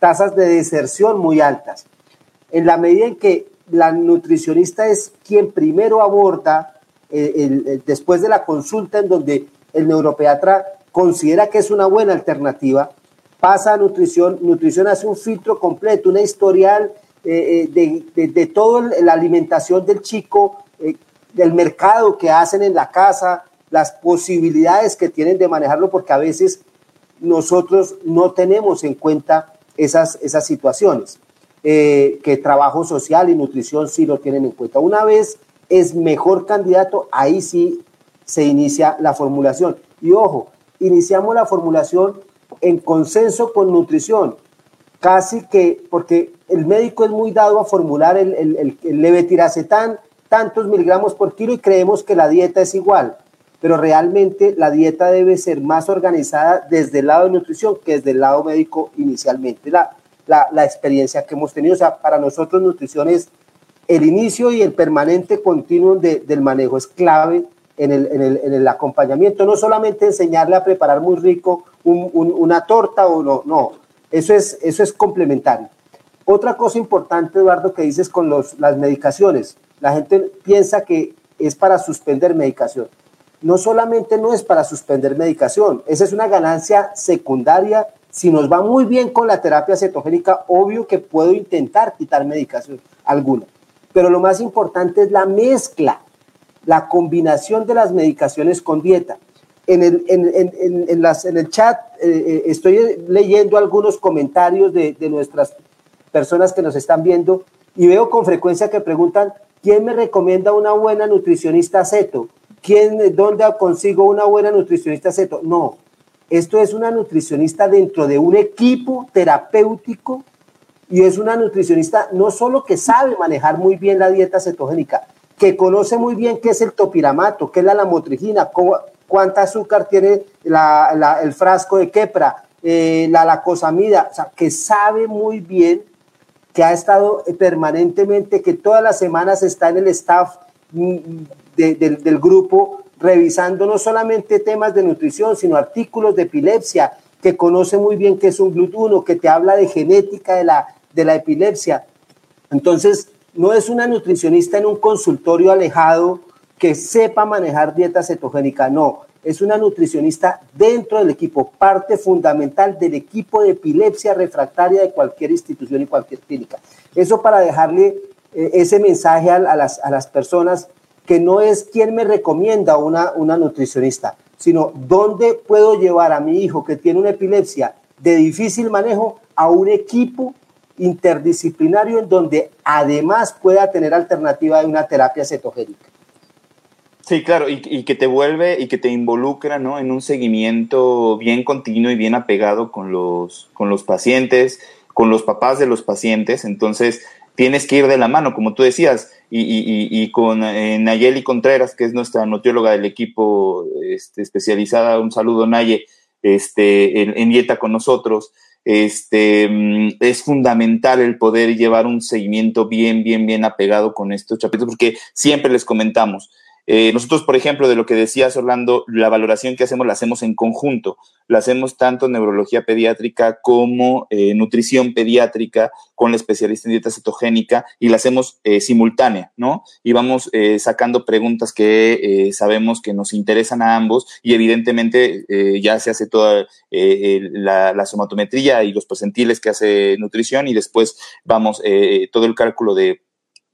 tasas de deserción muy altas. En la medida en que la nutricionista es quien primero aborda, eh, después de la consulta en donde el neuropediatra considera que es una buena alternativa, pasa a nutrición, nutrición hace un filtro completo, una historial eh, de, de, toda la alimentación del chico, del mercado que hacen en la casa, las posibilidades que tienen de manejarlo, porque a veces nosotros no tenemos en cuenta esas, esas situaciones, eh, que trabajo social y nutrición sí lo tienen en cuenta. Una vez es mejor candidato, ahí sí se inicia la formulación. Y ojo, iniciamos la formulación en consenso con nutrición, casi que, porque el médico es muy dado a formular el, el, levetiracetam tantos miligramos por kilo y creemos que la dieta es igual pero realmente la dieta debe ser más organizada desde el lado de nutrición que desde el lado médico inicialmente. La, la, experiencia que hemos tenido, o sea, para nosotros nutrición es el inicio y el permanente continuo del manejo, es clave en el, en, el, en el, acompañamiento, no solamente enseñarle a preparar muy rico una torta o no, no, eso es, eso es complementario. Otra cosa importante, Eduardo, que dices con las medicaciones, la gente piensa que es para suspender medicación no solamente no es para suspender medicación, esa es una ganancia secundaria. Si nos va muy bien con la terapia cetogénica, obvio que puedo intentar quitar medicación alguna. Pero lo más importante es la mezcla, la combinación de las medicaciones con dieta. En el, en, las, en el chat eh, eh, estoy leyendo algunos comentarios de, de nuestras personas que nos están viendo y veo con frecuencia que preguntan, ¿quién me recomienda una buena nutricionista ceto? ¿Quién, ¿Dónde consigo una buena nutricionista ceto? No, esto es una nutricionista dentro de un equipo terapéutico y es una nutricionista no solo que sabe manejar muy bien la dieta cetogénica, que conoce muy bien qué es el topiramato, qué es la lamotrigina, cuánta azúcar tiene el frasco de quepra, eh, la lacosamida, o sea, que sabe muy bien, que ha estado permanentemente, que todas las semanas está en el staff del grupo revisando no solamente temas de nutrición, sino artículos de epilepsia, que conoce muy bien qué es un GLUT1, que te habla de genética de la, de la epilepsia. Entonces, no es una nutricionista en un consultorio alejado que sepa manejar dieta cetogénica, no, es una nutricionista dentro del equipo, parte fundamental del equipo de epilepsia refractaria de cualquier institución y cualquier clínica. Eso para dejarle eh, ese mensaje a, las, a las personas que no es quien me recomienda una, una nutricionista, sino dónde puedo llevar a mi hijo que tiene una epilepsia de difícil manejo a un equipo interdisciplinario en donde además pueda tener alternativa de una terapia cetogénica. Sí, claro, y, que te vuelve y que te involucra ¿no? en un seguimiento bien continuo y bien apegado con los, con los pacientes, con los papás de los pacientes. Entonces, tienes que ir de la mano, como tú decías, y con eh, Nayeli Contreras, que es nuestra nutrióloga del equipo este, especializada, un saludo Naye, este, en, dieta con nosotros, este, mm, es fundamental el poder llevar un seguimiento bien, bien, bien apegado con estos chapitos, porque siempre les comentamos, eh, nosotros, por ejemplo, de lo que decías, Orlando, la valoración que hacemos la hacemos en conjunto. La hacemos tanto en neurología pediátrica como eh, nutrición pediátrica con la especialista en dieta cetogénica y la hacemos eh, simultánea, ¿no? Y vamos sacando preguntas que sabemos que nos interesan a ambos y evidentemente ya se hace toda la, somatometría y los percentiles que hace nutrición y después vamos todo el cálculo de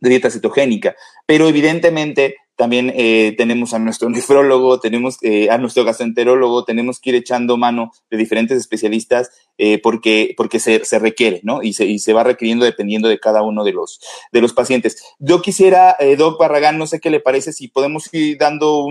dieta cetogénica. Pero evidentemente también eh, tenemos a nuestro nefrólogo, tenemos eh, a nuestro gastroenterólogo, tenemos que ir echando mano de diferentes especialistas eh, porque, porque se, se, requiere, ¿no? Y se, y se va requiriendo dependiendo de cada uno de los, de los pacientes. Yo quisiera, Doc Barragán, no sé qué le parece, si podemos ir dando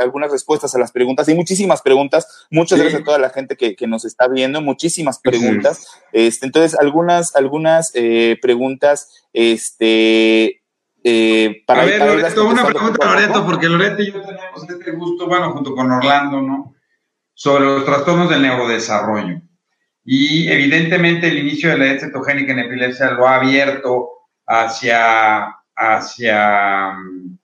algunas respuestas a las preguntas. Hay muchísimas preguntas, muchas gracias a toda la gente que, que nos está viendo, muchísimas preguntas. Este, entonces, algunas, algunas preguntas, este, Eh, para a ver, Loreto, una pregunta, Loreto, porque Loreto y yo tenemos este gusto, bueno, junto con Orlando, ¿no? Sobre los trastornos del neurodesarrollo. Y evidentemente el inicio de la dieta cetogénica en epilepsia lo ha abierto hacia, hacia mm,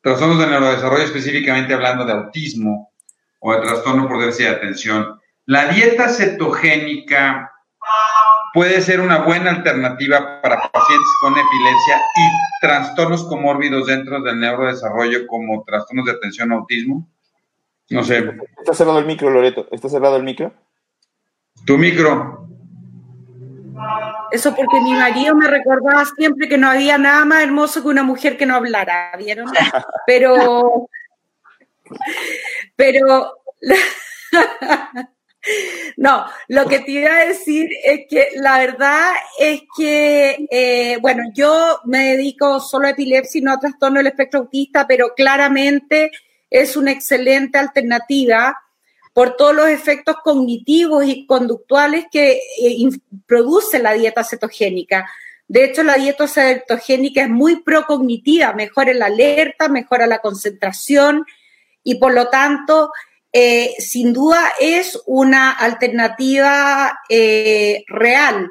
trastornos del neurodesarrollo, específicamente hablando de autismo o de trastorno por déficit de atención. La dieta cetogénica puede ser una buena alternativa para pacientes con epilepsia y trastornos comórbidos dentro del neurodesarrollo como trastornos de atención autismo. No sé. Está cerrado el micro, Loreto. ¿Está cerrado el micro? Tu micro. Eso porque mi marido me recordaba siempre que no había nada más hermoso que una mujer que no hablara, ¿vieron? Pero, pero, no, lo que te iba a decir es que la verdad es que, eh, bueno, yo me dedico solo a epilepsia y no a trastorno del espectro autista, pero claramente es una excelente alternativa por todos los efectos cognitivos y conductuales que eh, produce la dieta cetogénica. De hecho, la dieta cetogénica es muy procognitiva, mejora la alerta, mejora la concentración y por lo tanto, eh, sin duda es una alternativa eh, real.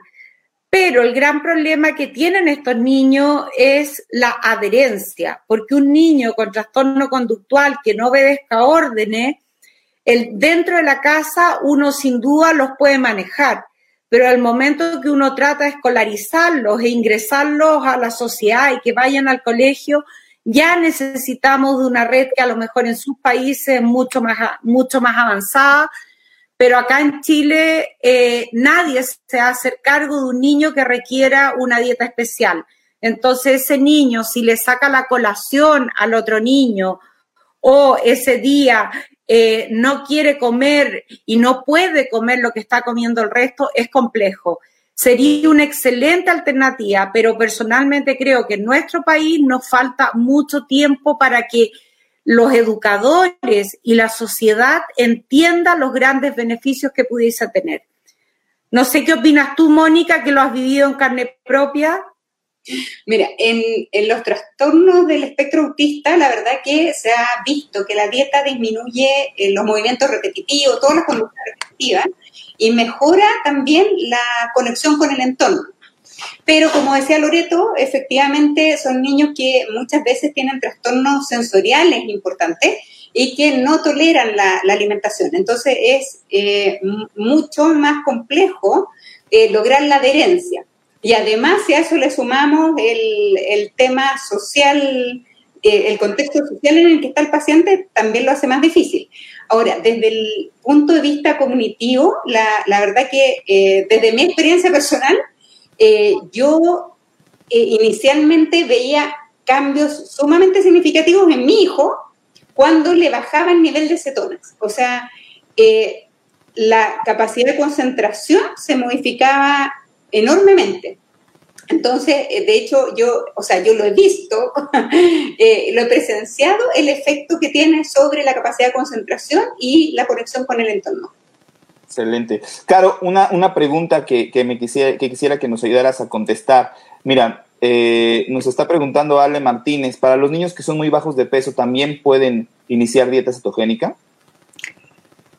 Pero el gran problema que tienen estos niños es la adherencia, porque un niño con trastorno conductual que no obedezca órdenes, dentro de la casa uno sin duda los puede manejar, pero al momento que uno trata de escolarizarlos e ingresarlos a la sociedad y que vayan al colegio, ya necesitamos de una red que a lo mejor en sus países es mucho más, mucho más avanzada, pero acá en Chile eh, nadie se va a cargo de un niño que requiera una dieta especial. Entonces ese niño, si le saca la colación al otro niño o ese día eh, no quiere comer y no puede comer lo que está comiendo el resto, es complejo. Sería una excelente alternativa, pero personalmente creo que en nuestro país nos falta mucho tiempo para que los educadores y la sociedad entiendan los grandes beneficios que pudiese tener. No sé qué opinas tú, Mónica, que lo has vivido en carne propia. Mira, en, los trastornos del espectro autista, la verdad que se ha visto que la dieta disminuye eh, los movimientos repetitivos, todas las conductas repetitivas, y mejora también la conexión con el entorno. Pero como decía Loreto, efectivamente son niños que muchas veces tienen trastornos sensoriales importantes y que no toleran la, alimentación. Entonces es eh, mucho más complejo eh, lograr la adherencia. Y además, si a eso le sumamos el, tema social, eh, el contexto social en el que está el paciente, también lo hace más difícil. Ahora, desde el punto de vista cognitivo, la, verdad que eh, desde mi experiencia personal, eh, yo inicialmente veía cambios sumamente significativos en mi hijo cuando le bajaba el nivel de cetonas. O sea, la capacidad de concentración se modificaba enormemente. Entonces, eh, de hecho, yo, o sea, yo lo he visto, eh, lo he presenciado, el efecto que tiene sobre la capacidad de concentración y la conexión con el entorno. Excelente. Claro, una, una pregunta que, que, me quisiera, que quisiera que nos ayudaras a contestar. Mira, eh, nos está preguntando Ale Martínez, ¿para los niños que son muy bajos de peso también pueden iniciar dieta cetogénica?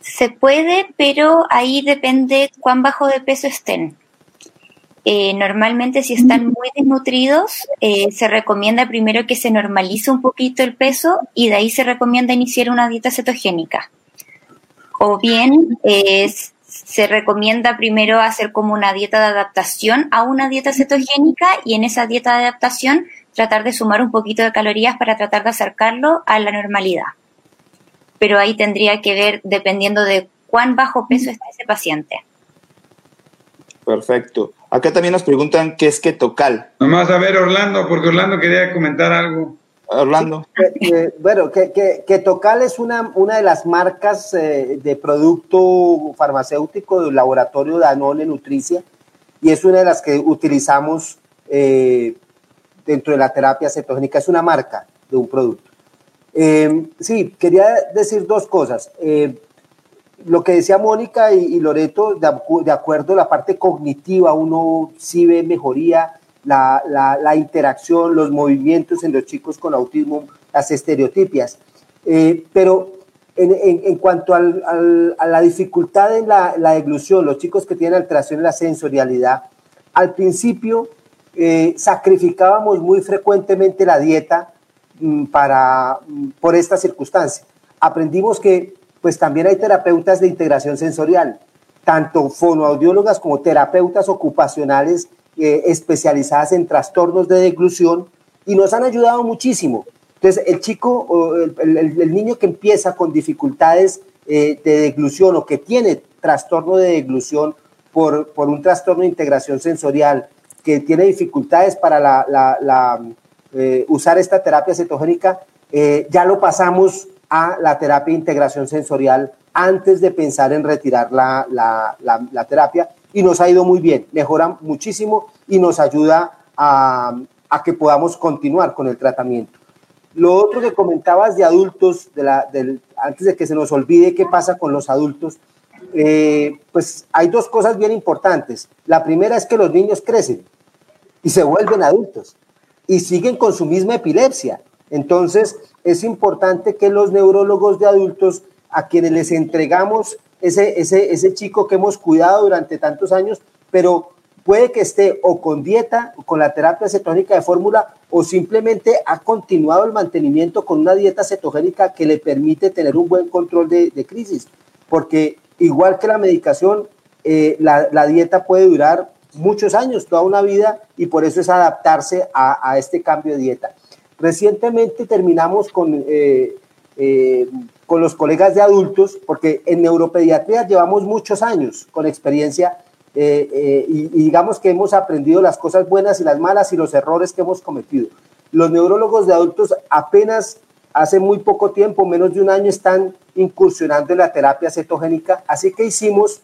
Se puede, pero ahí depende cuán bajo de peso estén. Eh, normalmente si están muy desnutridos, eh, se recomienda primero que se normalice un poquito el peso y de ahí se recomienda iniciar una dieta cetogénica. O bien eh, se recomienda primero hacer como una dieta de adaptación a una dieta cetogénica y en esa dieta de adaptación tratar de sumar un poquito de calorías para tratar de acercarlo a la normalidad. Pero ahí tendría que ver dependiendo de cuán bajo peso está ese paciente. Perfecto. Acá también nos preguntan qué es ketocal. Nomás a ver, Orlando, porque Orlando quería comentar algo. Orlando. Eh, eh, bueno, que, que, Ketocal es una, una de las marcas eh, de producto farmacéutico del laboratorio Danone Nutricia y es una de las que utilizamos dentro de la terapia cetogénica. Es una marca de un producto. sí, quería decir dos cosas lo que decía Mónica y, Loreto, de, acuerdo a la parte cognitiva, uno sí ve mejoría la, interacción, los movimientos en los chicos con autismo, las estereotipias. Eh, pero en, cuanto a la dificultad en la, la eglusión, los chicos que tienen alteración en la sensorialidad, al principio eh, sacrificábamos muy frecuentemente la dieta mm, para, mm, por esta circunstancia. Aprendimos que pues también hay terapeutas de integración sensorial, tanto fonoaudiólogas como terapeutas ocupacionales eh, especializadas en trastornos de deglución y nos han ayudado muchísimo. Entonces, el chico, el, el, niño que empieza con dificultades eh, de deglución o que tiene trastorno de deglución por, por, un trastorno de integración sensorial, que tiene dificultades para la, eh, usar esta terapia cetogénica, ya lo pasamos a la terapia de integración sensorial antes de pensar en retirar la, la, terapia y nos ha ido muy bien, mejora muchísimo y nos ayuda a, a, que podamos continuar con el tratamiento. Lo otro que comentabas de adultos, de la, del, antes de que se nos olvide qué pasa con los adultos, eh, pues hay dos cosas bien importantes. La primera es que los niños crecen y se vuelven adultos y siguen con su misma epilepsia. Entonces, es importante que los neurólogos de adultos a quienes les entregamos ese, ese, ese chico que hemos cuidado durante tantos años, pero puede que esté o con dieta, o con la terapia cetónica de fórmula, o simplemente ha continuado el mantenimiento con una dieta cetogénica que le permite tener un buen control de, crisis. Porque igual que la medicación, eh, la, dieta puede durar muchos años, toda una vida, y por eso es adaptarse a, a este cambio de dieta. Recientemente terminamos con, eh, eh, con los colegas de adultos, porque en neuropediatría llevamos muchos años con experiencia eh, y, digamos que hemos aprendido las cosas buenas y las malas y los errores que hemos cometido. Los neurólogos de adultos apenas hace muy poco tiempo, menos de un año, están incursionando en la terapia cetogénica, así que hicimos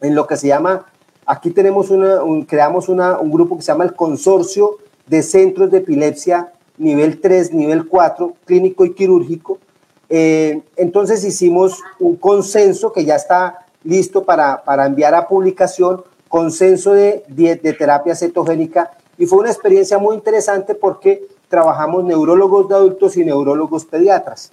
en lo que se llama, aquí tenemos una, creamos una, un grupo que se llama el Consorcio de Centros de Epilepsia nivel 3, nivel 4, clínico y quirúrgico. Eh, entonces hicimos un consenso que ya está listo para, para enviar a publicación, consenso de, de, terapia cetogénica, y fue una experiencia muy interesante porque trabajamos neurólogos de adultos y neurólogos pediatras.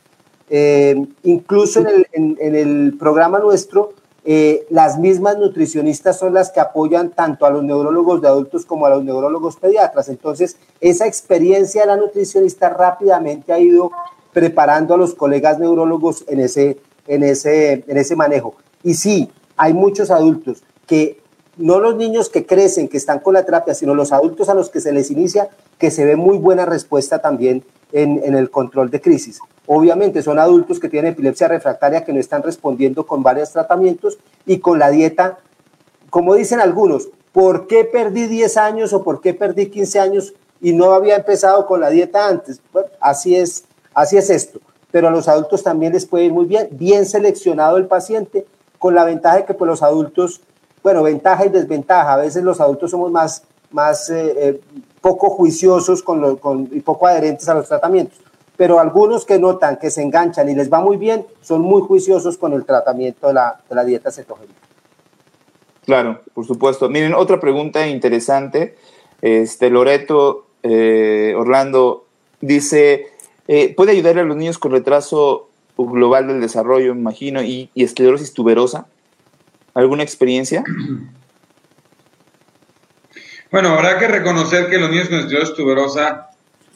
Eh, incluso en el, en el programa nuestro eh, las mismas nutricionistas son las que apoyan tanto a los neurólogos de adultos como a los neurólogos pediatras. Entonces, esa experiencia de la nutricionista rápidamente ha ido preparando a los colegas neurólogos en ese, en ese, en ese manejo. Y sí, hay muchos adultos que, no los niños que crecen, que están con la terapia, sino los adultos a los que se les inicia, que se ve muy buena respuesta también en, en el control de crisis. Obviamente son adultos que tienen epilepsia refractaria que no están respondiendo con varios tratamientos y con la dieta, como dicen algunos, ¿por qué perdí 10 años o por qué perdí 15 años y no había empezado con la dieta antes? Bueno, así es, así es esto. Pero a los adultos también les puede ir muy bien, bien seleccionado el paciente, con la ventaja de que pues, los adultos, bueno, ventaja y desventaja, a veces los adultos somos más, más eh, eh, poco juiciosos con con, y poco adherentes a los tratamientos pero algunos que notan que se enganchan y les va muy bien, son muy juiciosos con el tratamiento de la, de la dieta cetogénica. Claro, por supuesto. Miren, otra pregunta interesante. Este, Loreto eh, Orlando dice, eh, ¿puede ayudar a los niños con retraso global del desarrollo, imagino, y, y esclerosis tuberosa? ¿Alguna experiencia? Bueno, habrá que reconocer que los niños con esclerosis tuberosa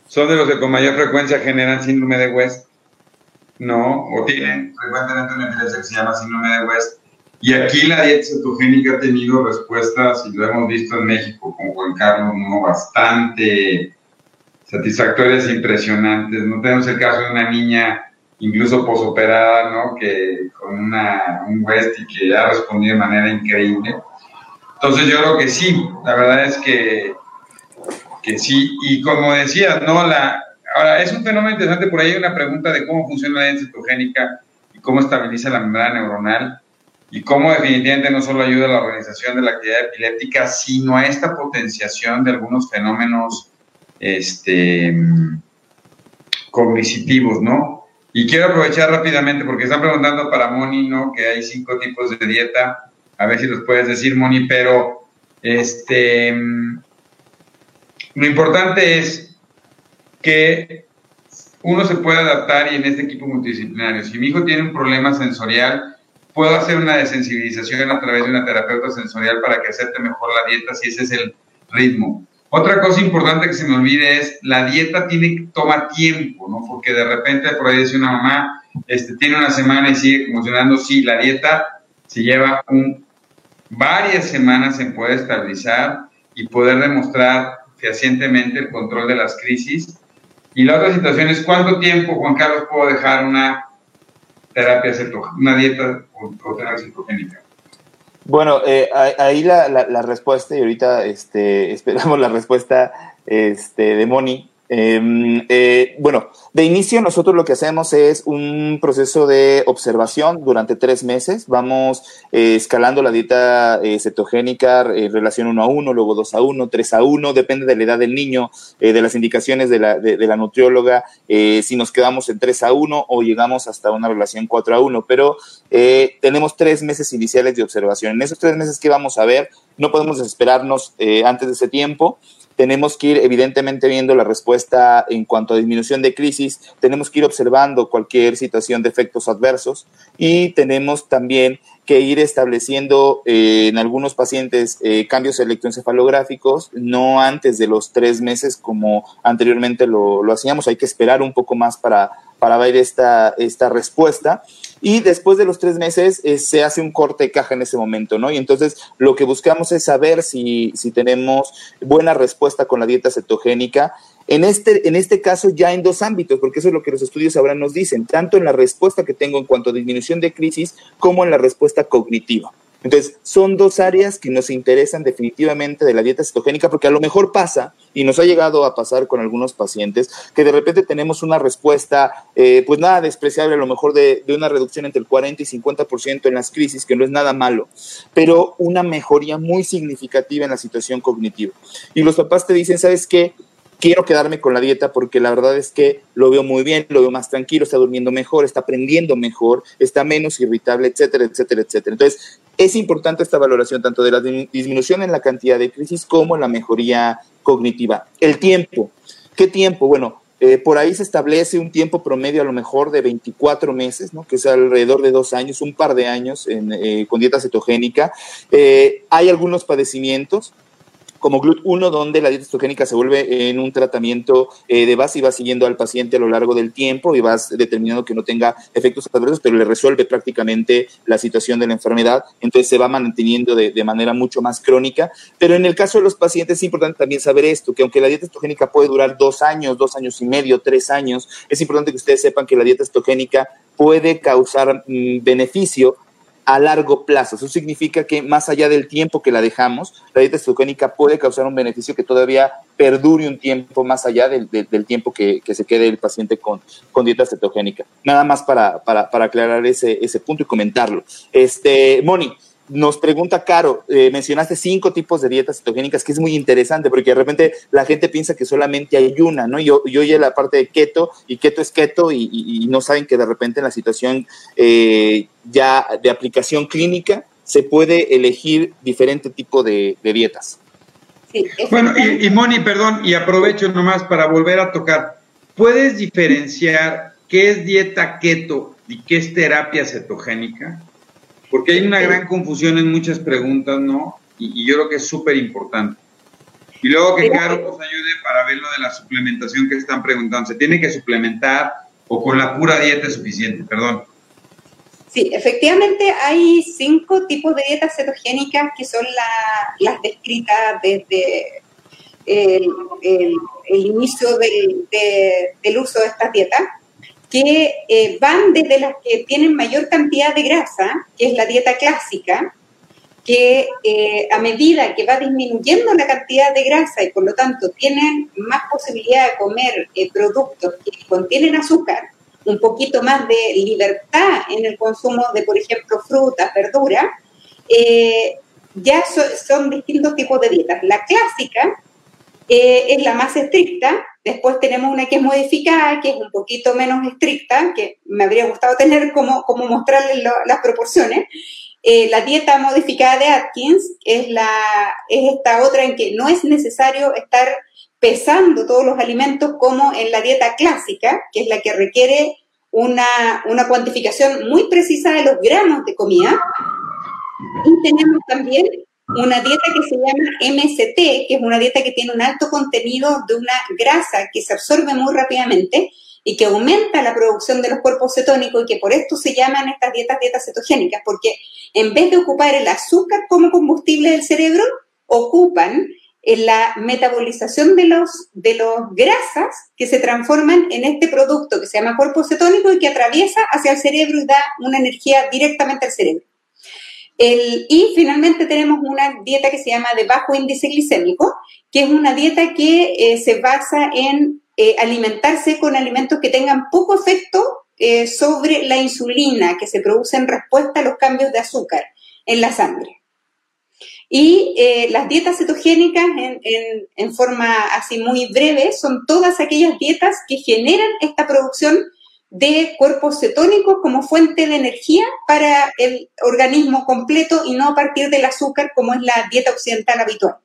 son de los que con mayor frecuencia generan síndrome de West, ¿no? O tienen frecuentemente una epilepsia que se llama síndrome de West. Y aquí la dieta cetogénica ha tenido respuestas, y lo hemos visto en México con Juan Carlos, ¿no? Bastante satisfactorias e impresionantes. No tenemos el caso de una niña incluso posoperada, ¿no? Que con una, un West y que ha respondido de manera increíble. Entonces yo creo que sí, la verdad es que que sí, y como decía, ¿no? La, ahora, es un fenómeno interesante, por ahí hay una pregunta de cómo funciona la dieta cetogénica y cómo estabiliza la membrana neuronal y cómo definitivamente no solo ayuda a la organización de la actividad epiléptica, sino a esta potenciación de algunos fenómenos este, cognitivos, ¿no? Y quiero aprovechar rápidamente porque están preguntando para Moni, ¿no? Que hay cinco tipos de dieta. A ver si los puedes decir, Moni, pero este, Lo importante es que uno se pueda adaptar y en este equipo multidisciplinario, si mi hijo tiene un problema sensorial, puedo hacer una desensibilización a través de una terapeuta sensorial para que acepte mejor la dieta si ese es el ritmo. Otra cosa importante que se me olvide es la dieta tiene toma tiempo, ¿no? Porque de repente por ahí dice una mamá, este, tiene una semana y sigue funcionando. Sí, la dieta se lleva un, varias semanas en poder estabilizar y poder demostrar fehacientemente el control de las crisis. Y la otra situación es cuánto tiempo, Juan Carlos, puedo dejar una terapia una dieta o, terapia cetogénica. Bueno, eh, ahí la, la, respuesta, y ahorita este, esperamos la respuesta este, de Moni, Em, eh, bueno, de inicio nosotros lo que hacemos es un proceso de observación durante tres meses. Vamos eh, escalando la dieta eh, cetogénica en relación 1 a 1, luego 2 a 1, 3 a 1, depende de la edad del niño, de las indicaciones de la, de, la nutrióloga, si nos quedamos en 3 a 1 o llegamos hasta una relación 4 a 1, pero tenemos tres meses iniciales de observación. En esos tres meses, ¿qué vamos a ver? No podemos desesperarnos antes de ese tiempo tenemos que ir evidentemente viendo la respuesta en cuanto a disminución de crisis, tenemos que ir observando cualquier situación de efectos adversos y tenemos también que ir estableciendo eh, en algunos pacientes eh, cambios electroencefalográficos, no antes de los tres meses como anteriormente lo, lo hacíamos, hay que esperar un poco más para, para ver esta, esta respuesta y después de los tres meses eh, se hace un corte de caja en ese momento, ¿no? Y entonces lo que buscamos es saber si, si tenemos buena respuesta con la dieta cetogénica. En este, en este caso ya en dos ámbitos, porque eso es lo que los estudios ahora nos dicen, tanto en la respuesta que tengo en cuanto a disminución de crisis como en la respuesta cognitiva. Entonces, son dos áreas que nos interesan definitivamente de la dieta cetogénica, porque a lo mejor pasa, y nos ha llegado a pasar con algunos pacientes, que de repente tenemos una respuesta, eh, pues nada despreciable, a lo mejor de, de, una reducción entre el 40 y 50% en las crisis, que no es nada malo, pero una mejoría muy significativa en la situación cognitiva. Y los papás te dicen, ¿sabes qué? quiero quedarme con la dieta porque la verdad es que lo veo muy bien, lo veo más tranquilo, está durmiendo mejor, está aprendiendo mejor, está menos irritable, etcétera, etcétera, etcétera. Entonces, es importante esta valoración tanto de la disminución en la cantidad de crisis como la mejoría cognitiva. El tiempo. ¿Qué tiempo? Bueno, eh, por ahí se establece un tiempo promedio a lo mejor de 24 meses, ¿no? que es alrededor de dos años, un par de años eh, con dieta cetogénica. Eh, hay algunos padecimientos como GLUT1, donde la dieta cetogénica se vuelve en un tratamiento eh, de base y va siguiendo al paciente a lo largo del tiempo y vas determinando que no tenga efectos adversos, pero le resuelve prácticamente la situación de la enfermedad, entonces se va manteniendo de, de, manera mucho más crónica. Pero en el caso de los pacientes es importante también saber esto, que aunque la dieta cetogénica puede durar dos años, dos años y medio, tres años, es importante que ustedes sepan que la dieta cetogénica puede causar mm, beneficio a largo plazo. Eso significa que más allá del tiempo que la dejamos, la dieta cetogénica puede causar un beneficio que todavía perdure un tiempo más allá del, del, tiempo que, que, se quede el paciente con, con dieta cetogénica. Nada más para, para, para aclarar ese, ese punto y comentarlo. Este, Moni, nos pregunta Caro, eh, mencionaste cinco tipos de dietas cetogénicas, que es muy interesante porque de repente la gente piensa que solamente hay una, ¿no? Yo, yo oye la parte de keto y keto es keto y, y, y no saben que de repente en la situación eh, ya de aplicación clínica se puede elegir diferente tipo de, de dietas. Sí, bueno, y, y Moni, perdón, y aprovecho nomás para volver a tocar. ¿Puedes diferenciar qué es dieta keto y qué es terapia cetogénica? Porque hay una gran confusión en muchas preguntas, ¿no? Y, y yo creo que es súper importante. Y luego que Caro nos ayude para ver lo de la suplementación que están preguntando. ¿Se tiene que suplementar o con la pura dieta es suficiente? Perdón. Sí, efectivamente hay cinco tipos de dietas cetogénicas que son la, las descritas desde el, el, el inicio del, de, del uso de estas dietas que eh, van desde las que tienen mayor cantidad de grasa, que es la dieta clásica, que eh, a medida que va disminuyendo la cantidad de grasa y por lo tanto tienen más posibilidad de comer eh, productos que contienen azúcar, un poquito más de libertad en el consumo de, por ejemplo, frutas, verduras, eh, ya so, son distintos tipos de dietas. La clásica es la más estricta, Después tenemos una que es modificada, que es un poquito menos estricta, que me habría gustado tener como, como mostrarles las proporciones. Eh, la dieta modificada de Atkins es, la, es esta otra en que no es necesario estar pesando todos los alimentos como en la dieta clásica, que es la que requiere una, una cuantificación muy precisa de los gramos de comida. Y tenemos también una dieta que se llama MST, que es una dieta que tiene un alto contenido de una grasa que se absorbe muy rápidamente y que aumenta la producción de los cuerpos cetónicos y que por esto se llaman estas dietas dietas cetogénicas, porque en vez de ocupar el azúcar como combustible del cerebro, ocupan en la metabolización de los, de los grasas que se transforman en este producto que se llama cuerpo cetónico y que atraviesa hacia el cerebro y da una energía directamente al cerebro. Y finalmente tenemos una dieta que se llama de bajo índice glicémico, que es una dieta que eh, se basa en eh, alimentarse con alimentos que tengan poco efecto eh, sobre la insulina que se produce en respuesta a los cambios de azúcar en la sangre. Y las dietas cetogénicas, en, forma así muy breve, son todas aquellas dietas que generan esta producción de cuerpos cetónicos como fuente de energía para el organismo completo y no a partir del azúcar como es la dieta occidental habitual.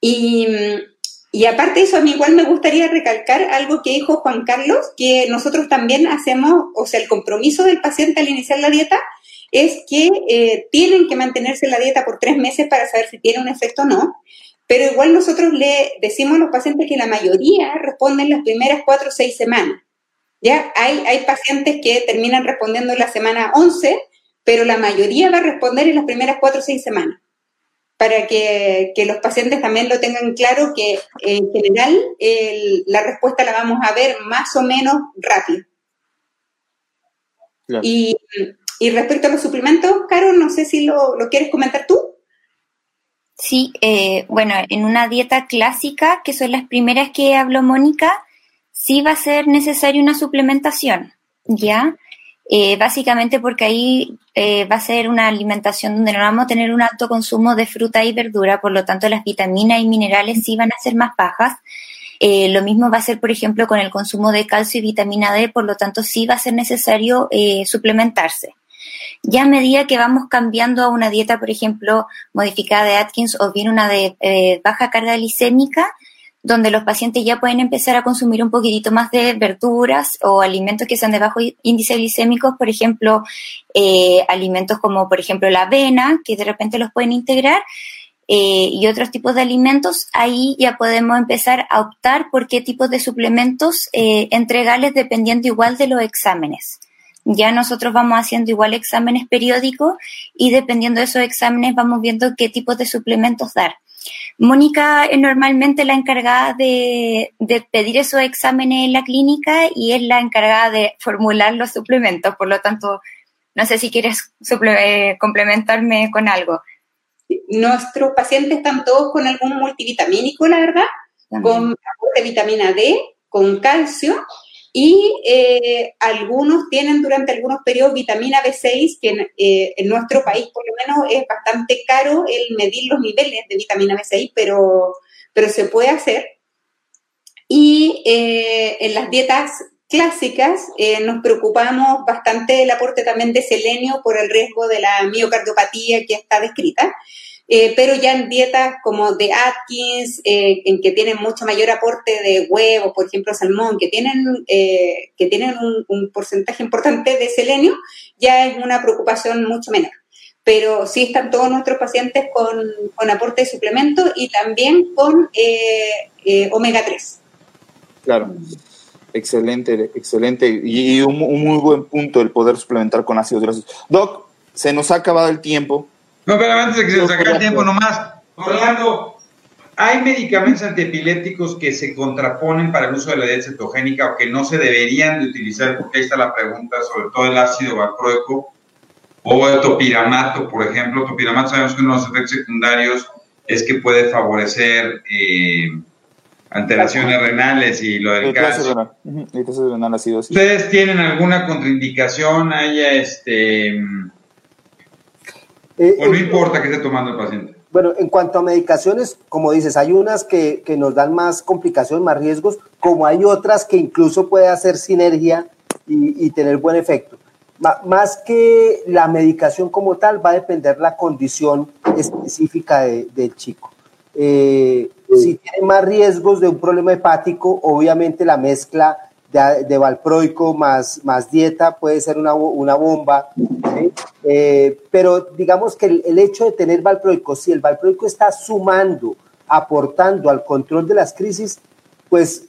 Y, y aparte de eso, a mí igual me gustaría recalcar algo que dijo Juan Carlos, que nosotros también hacemos, o sea, el compromiso del paciente al iniciar la dieta es que eh, tienen que mantenerse la dieta por tres meses para saber si tiene un efecto o no. Pero igual nosotros le decimos a los pacientes que la mayoría responden las primeras cuatro o seis semanas. ¿ya? Hay, hay pacientes que terminan respondiendo en la semana 11, pero la mayoría va a responder en las primeras cuatro o seis semanas. Para que, los pacientes también lo tengan claro que en general la respuesta la vamos a ver más o menos rápido. Y y respecto a los suplementos, Caro, no sé si lo, quieres comentar tú. Sí, eh, bueno, en una dieta clásica, que son las primeras que habló Mónica, sí va a ser necesaria una suplementación, ¿ya? Eh, básicamente porque ahí eh, va a ser una alimentación donde no vamos a tener un alto consumo de fruta y verdura, por lo tanto las vitaminas y minerales sí van a ser más bajas. lo mismo va a ser, por ejemplo, con el consumo de calcio y vitamina D, por lo tanto sí va a ser necesario suplementarse. Ya a medida que vamos cambiando a una dieta, por ejemplo, modificada de Atkins o bien una de eh, baja carga glicémica, donde los pacientes ya pueden empezar a consumir un poquitito más de verduras o alimentos que sean de bajo índice glicémico, por ejemplo, eh, alimentos como, por ejemplo, la avena, que de repente los pueden integrar, eh, y otros tipos de alimentos, ahí ya podemos empezar a optar por qué tipos de suplementos entregarles dependiendo igual de los exámenes. Ya nosotros vamos haciendo igual exámenes periódicos y dependiendo de esos exámenes vamos viendo qué tipos de suplementos dar. Mónica es normalmente la encargada de, pedir esos exámenes en la clínica y es la encargada de formular los suplementos. Por lo tanto, no sé si quieres eh, complementarme con algo. Nuestros pacientes están todos con algún multivitamínico, la verdad, con vitamina D, con calcio y eh, algunos tienen durante algunos periodos vitamina B6, que eh, en, nuestro país por lo menos es bastante caro el medir los niveles de vitamina B6, pero, pero se puede hacer. Y eh, en las dietas clásicas nos preocupamos bastante del aporte también de selenio por el riesgo de la miocardiopatía que está descrita. Eh, pero ya en dietas como de Atkins, eh, en que tienen mucho mayor aporte de huevos, por ejemplo salmón, que tienen, eh, que tienen un, porcentaje importante de selenio, ya es una preocupación mucho menor. Pero sí están todos nuestros pacientes con, con aporte de suplemento y también con omega 3. Claro. Excelente, excelente. Y, un, un muy buen punto el poder suplementar con ácidos grasos. Doc, se nos ha acabado el tiempo. No, pero antes de que se nos acabe el tiempo nomás, Orlando, ¿hay medicamentos antiepilépticos que se contraponen para el uso de la dieta cetogénica o que no se deberían de utilizar? Porque ahí está la pregunta, sobre todo el ácido valproico o el topiramato, por ejemplo. Topiramato sabemos que uno de los efectos secundarios es que puede favorecer eh, alteraciones renales y lo del caso. ¿Ustedes tienen alguna contraindicación? ¿Haya este eh, ¿O no importa que esté tomando el paciente? Bueno, en cuanto a medicaciones, como dices, hay unas que, nos dan más complicación, más riesgos, como hay otras que incluso puede hacer sinergia y, tener buen efecto. más que la medicación como tal, va a depender la condición específica del chico. Eh, si tiene más riesgos de un problema hepático, obviamente la mezcla de, valproico más, más dieta puede ser una, bomba, eh, pero digamos que el, hecho de tener valproico, si el valproico está sumando, aportando al control de las crisis, pues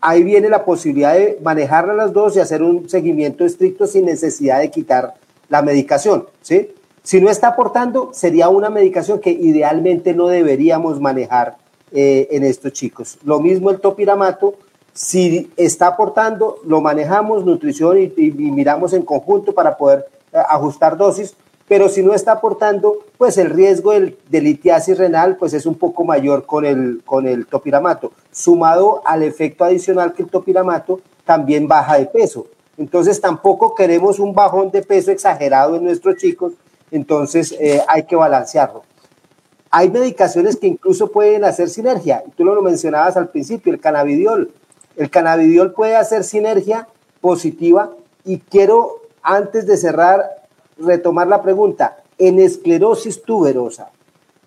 ahí viene la posibilidad de manejarla las dos y hacer un seguimiento estricto sin necesidad de quitar la medicación, ¿sí? Si no está aportando, sería una medicación que idealmente no deberíamos manejar eh, en estos chicos. Lo mismo el topiramato, si está aportando, lo manejamos, nutrición y, miramos en conjunto para poder eh, ajustar dosis, pero si no está aportando, pues el riesgo del, de litiasis renal pues es un poco mayor con el, con el topiramato. Sumado al efecto adicional que el topiramato también baja de peso. Entonces tampoco queremos un bajón de peso exagerado en nuestros chicos, entonces eh, hay que balancearlo. Hay medicaciones que incluso pueden hacer sinergia. Tú lo mencionabas al principio, el cannabidiol. El cannabidiol puede hacer sinergia positiva y quiero, antes de cerrar, retomar la pregunta. En esclerosis tuberosa,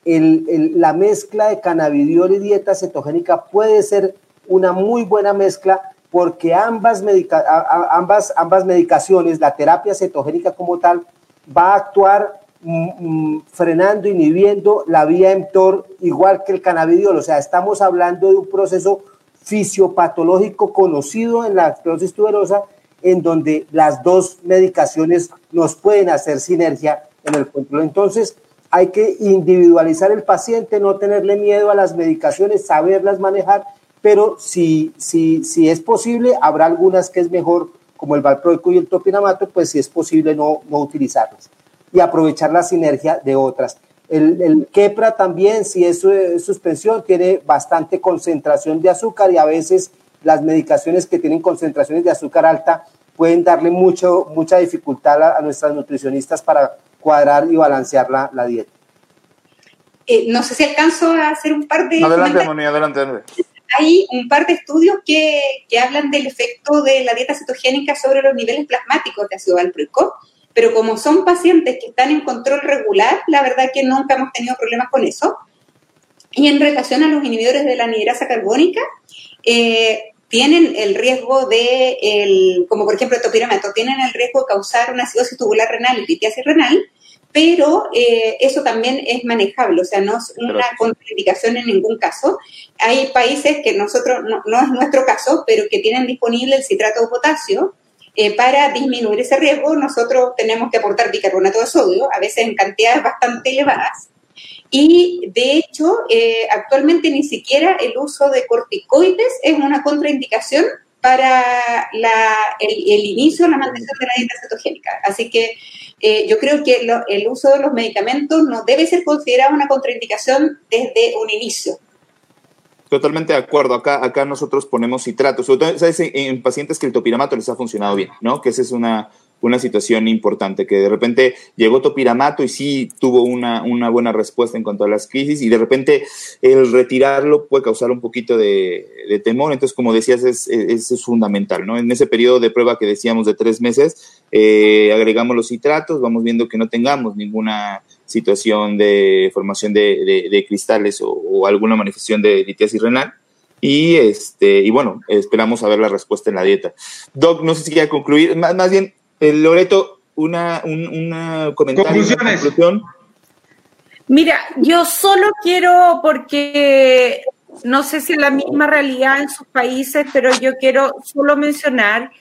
la mezcla de cannabidiol y dieta cetogénica puede ser una muy buena mezcla porque ambas, ambas, ambas medicaciones, la terapia cetogénica como tal, va a actuar mm, mm, frenando, inhibiendo la vía mTOR igual que el cannabidiol. O sea, estamos hablando de un proceso fisiopatológico conocido en la esclerosis tuberosa, en donde las dos medicaciones nos pueden hacer sinergia en el control. Entonces, hay que individualizar el paciente, no tenerle miedo a las medicaciones, saberlas manejar, pero si, si, si es posible, habrá algunas que es mejor, como el valproico y el topinamato, pues si es posible no, no utilizarlas y aprovechar la sinergia de otras. El, el quepra también, si es, suspensión, tiene bastante concentración de azúcar y a veces las medicaciones que tienen concentraciones de azúcar alta pueden darle mucho, mucha dificultad a, nuestras nutricionistas para cuadrar y balancear la, la dieta. Eh, no sé si alcanzo a hacer un par de... Adelante, Moni, adelante. Hay un par de estudios que, que, hablan del efecto de la dieta cetogénica sobre los niveles plasmáticos de ácido valproico pero como son pacientes que están en control regular, la verdad que nunca hemos tenido problemas con eso. Y en relación a los inhibidores de la anidrasa carbónica, eh, tienen el riesgo de, el, como por ejemplo el topiramato, tienen el riesgo de causar una acidosis tubular renal y litiasis renal, pero eh, eso también es manejable, o sea, no es una contraindicación en ningún caso. Hay países que nosotros, no, no, es nuestro caso, pero que tienen disponible el citrato de potasio, eh, para disminuir ese riesgo, nosotros tenemos que aportar bicarbonato de sodio, a veces en cantidades bastante elevadas. Y de hecho, eh, actualmente ni siquiera el uso de corticoides es una contraindicación para el, inicio de la mantención de la dieta cetogénica. Así que eh, yo creo que el uso de los medicamentos no debe ser considerado una contraindicación desde un inicio. Totalmente de acuerdo. Acá, acá nosotros ponemos citrato, sobre todo ¿sabes? en pacientes que el topiramato les ha funcionado bien, ¿no? Que esa es una, una situación importante, que de repente llegó topiramato y sí tuvo una, una, buena respuesta en cuanto a las crisis y de repente el retirarlo puede causar un poquito de, temor. Entonces, como decías, es, es, es, fundamental, ¿no? En ese periodo de prueba que decíamos de tres meses, eh, agregamos los citratos, vamos viendo que no tengamos ninguna situación de formación de, cristales o, alguna manifestación de litiasis renal. Y, este, y bueno, esperamos a ver la respuesta en la dieta. Doc, no sé si quiere concluir. Más, más bien, eh, Loreto, una, un comentario. conclusión. Mira, yo solo quiero, porque no sé si es la misma realidad en sus países, pero yo quiero solo mencionar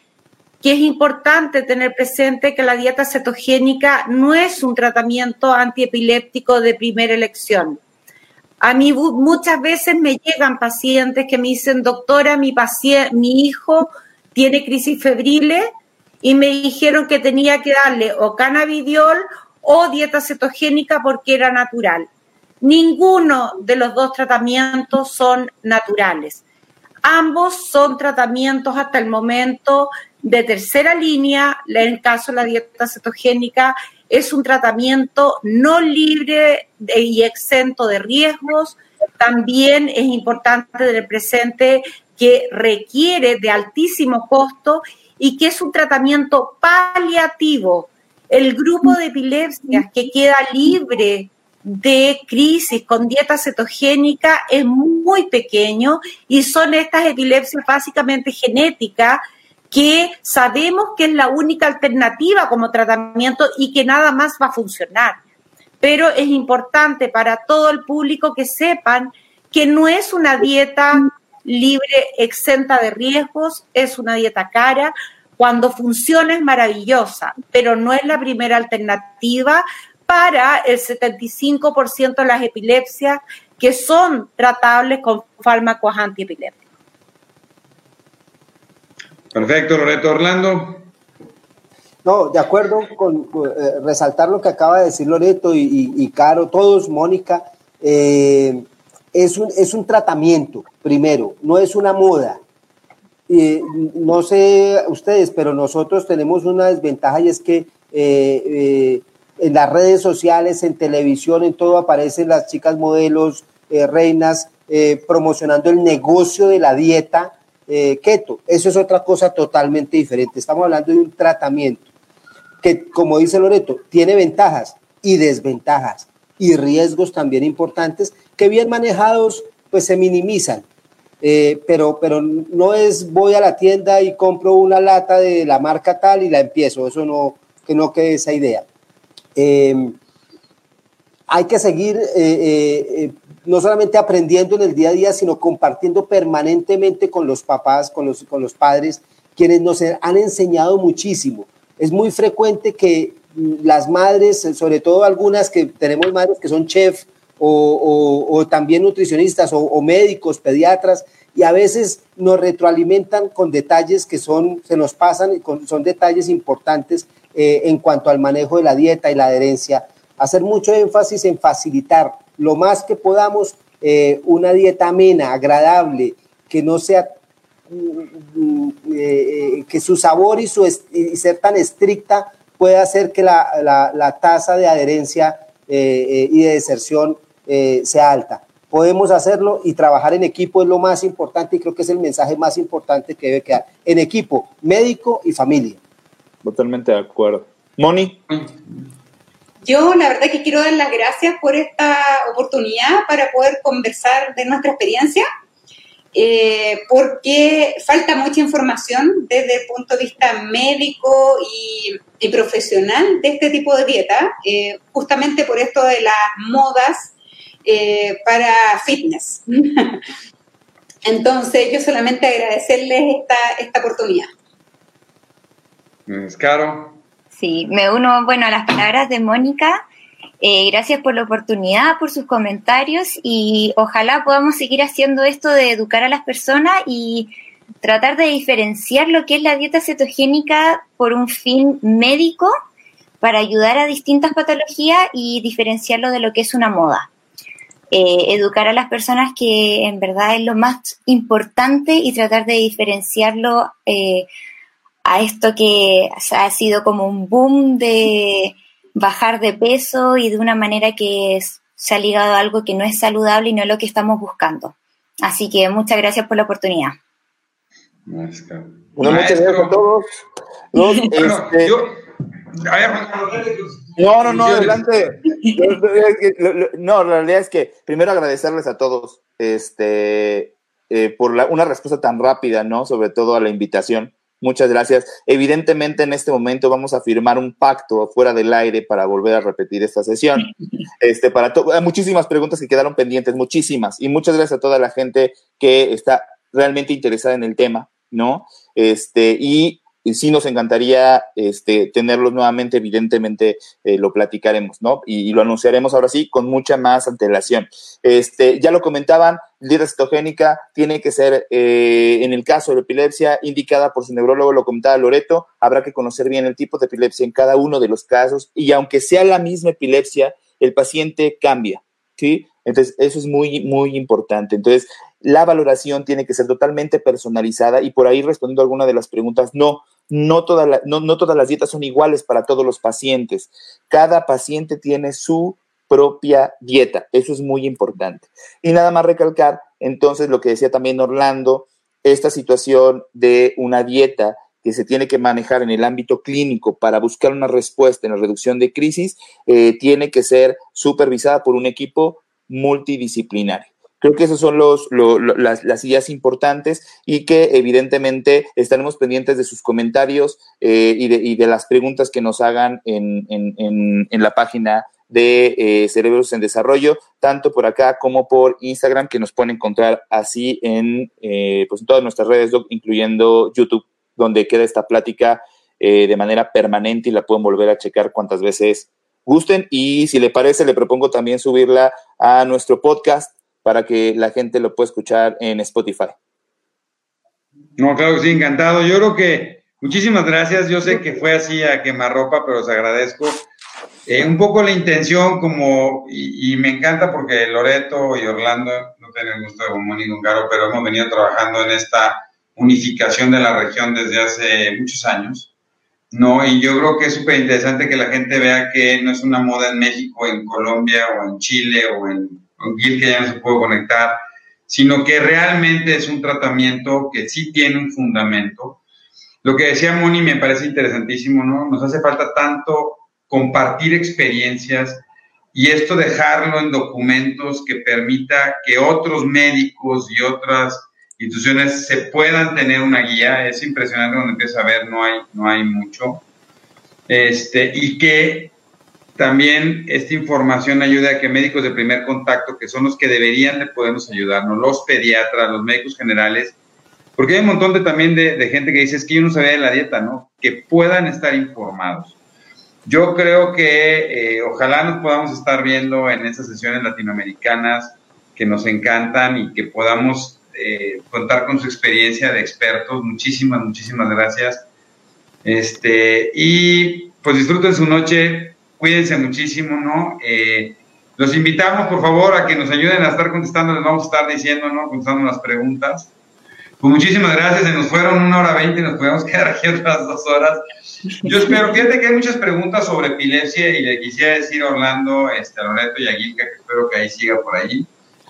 que es importante tener presente que la dieta cetogénica no es un tratamiento antiepiléptico de primera elección. A mí muchas veces me llegan pacientes que me dicen, doctora, mi, mi hijo tiene crisis febriles y me dijeron que tenía que darle o cannabidiol o dieta cetogénica porque era natural. Ninguno de los dos tratamientos son naturales. Ambos son tratamientos hasta el momento de tercera línea, en el caso de la dieta cetogénica, es un tratamiento no libre y exento de riesgos. También es importante tener presente que requiere de altísimo costo y que es un tratamiento paliativo. El grupo de epilepsias que queda libre de crisis con dieta cetogénica es muy pequeño y son estas epilepsias básicamente genéticas que sabemos que es la única alternativa como tratamiento y que nada más va a funcionar. Pero es importante para todo el público que sepan que no es una dieta libre, exenta de riesgos, es una dieta cara. Cuando funciona es maravillosa, pero no es la primera alternativa para el 75% de las epilepsias que son tratables con fármacos antiepilépticos. Perfecto, Loreto Orlando. No, de acuerdo con, eh, resaltar lo que acaba de decir Loreto y, Caro, todos, Mónica, eh, es, un, es un tratamiento, primero, no es una moda. no sé ustedes, pero nosotros tenemos una desventaja y es que eh, en las redes sociales, en televisión, en todo aparecen las chicas modelos, reinas, promocionando el negocio de la dieta eh, keto. Eso es otra cosa totalmente diferente. Estamos hablando de un tratamiento que, como dice Loreto, tiene ventajas y desventajas y riesgos también importantes que bien manejados pues se minimizan. Eh, pero, pero no es voy a la tienda y compro una lata de la marca tal y la empiezo. Eso no, que no quede esa idea. Eh, hay que seguir no solamente aprendiendo en el día a día, sino compartiendo permanentemente con los papás, con los, con los padres, quienes nos han enseñado muchísimo. Es muy frecuente que las madres, sobre todo algunas que tenemos madres que son chef o, también nutricionistas o, médicos, pediatras, y a veces nos retroalimentan con detalles que son, se nos pasan, y son detalles importantes eh, en cuanto al manejo de la dieta y la adherencia. Hacer mucho énfasis en facilitar lo más que podamos eh, una dieta amena, agradable, que no sea mm, eh, que su sabor y, ser tan estricta pueda hacer que la, tasa de adherencia y de deserción sea alta. Podemos hacerlo y trabajar en equipo es lo más importante y creo que es el mensaje más importante que debe quedar. En equipo, médico y familia. Totalmente de acuerdo. Moni. Yo la verdad que quiero dar las gracias por esta oportunidad para poder conversar de nuestra experiencia, eh, porque falta mucha información desde el punto de vista médico y, profesional de este tipo de dieta, eh, justamente por esto de las modas eh, para fitness. Entonces, yo solamente agradecerles esta, esta oportunidad. Caro. Sí, me uno, bueno, a las palabras de Mónica. Eh, gracias por la oportunidad, por sus comentarios y ojalá podamos seguir haciendo esto de educar a las personas y tratar de diferenciar lo que es la dieta cetogénica por un fin médico para ayudar a distintas patologías y diferenciarlo de lo que es una moda. Eh, educar a las personas que en verdad es lo más importante y tratar de diferenciarlo eh, a esto que ha sido como un boom de bajar de peso y de una manera que se ha ligado a algo que no es saludable y no es lo que estamos buscando. Así que muchas gracias por la oportunidad. muchas gracias a todos. Este, no, no, no, adelante. No, la realidad es que primero agradecerles a todos este, eh, por una respuesta tan rápida, ¿no? Sobre todo a la invitación. Muchas gracias. Evidentemente en este momento vamos a firmar un pacto fuera del aire para volver a repetir esta sesión. Este, para hay muchísimas preguntas que quedaron pendientes, muchísimas. Y muchas gracias a toda la gente que está realmente interesada en el tema, ¿no? Este, y sí nos encantaría este, tenerlos nuevamente, evidentemente eh, lo platicaremos, ¿no? Y, lo anunciaremos ahora sí con mucha más antelación. Este, ya lo comentaban, dieta cetogénica tiene que ser, eh, en el caso de la epilepsia, indicada por su neurólogo, lo comentaba Loreto, habrá que conocer bien el tipo de epilepsia en cada uno de los casos y aunque sea la misma epilepsia, el paciente cambia, ¿sí? Entonces, eso es muy, muy importante. Entonces, la valoración tiene que ser totalmente personalizada y por ahí respondiendo a alguna de las preguntas, no, no, no, todas las dietas son iguales para todos los pacientes. Cada paciente tiene su propia dieta. Eso es muy importante. Y nada más recalcar, entonces, lo que decía también Orlando, esta situación de una dieta que se tiene que manejar en el ámbito clínico para buscar una respuesta en la reducción de crisis, eh, tiene que ser supervisada por un equipo multidisciplinario. Creo que esas son los, las, las, ideas importantes y que evidentemente estaremos pendientes de sus comentarios eh, y, de, y, de, las preguntas que nos hagan en, en, en la página de eh, Cerebros en Desarrollo, tanto por acá como por Instagram, que nos pueden encontrar así en, eh, pues en todas nuestras redes, incluyendo YouTube, donde queda esta plática de manera permanente y la pueden volver a checar cuantas veces gusten. Y si le parece, le propongo también subirla a nuestro podcast para que la gente lo pueda escuchar en Spotify. No, claro que sí, encantado. Yo creo que muchísimas gracias. Yo sé que fue así a quemarropa, pero os agradezco eh, un poco la intención como, y, me encanta porque Loreto y Orlando, no tienen gusto de común y caro, pero hemos venido trabajando en esta unificación de la región desde hace muchos años, ¿no? Y yo creo que es súper interesante que la gente vea que no es una moda en México, en Colombia o en Chile o en, en Gil que ya no se puede conectar, sino que realmente es un tratamiento que sí tiene un fundamento. Lo que decía Moni me parece interesantísimo, ¿no? Nos hace falta tanto compartir experiencias y esto dejarlo en documentos que permita que otros médicos y otras instituciones se puedan tener una guía. Es impresionante cuando empieza a ver, no hay, no hay mucho. Este, y que también esta información ayude a que médicos de primer contacto, que son los que deberían de podernos ayudarnos, los pediatras, los médicos generales, porque hay un montón de, también de, de gente que dice, es que yo no sabía de la dieta, ¿no? Que puedan estar informados. Yo creo que eh, ojalá nos podamos estar viendo en esas sesiones latinoamericanas que nos encantan y que podamos eh, contar con su experiencia de expertos. Muchísimas, muchísimas gracias. Este, y pues disfruten su noche, cuídense muchísimo, ¿no? Eh, los invitamos, por favor, a que nos ayuden a estar contestando, les vamos a estar diciendo, ¿no? Contestando las preguntas. Pues muchísimas gracias, se nos fueron una hora veinte, nos podemos quedar aquí otras dos horas. Yo espero, fíjate que hay muchas preguntas sobre epilepsia y le quisiera decir a Orlando, este, a Loreto y a Gilka que espero que ahí siga por ahí.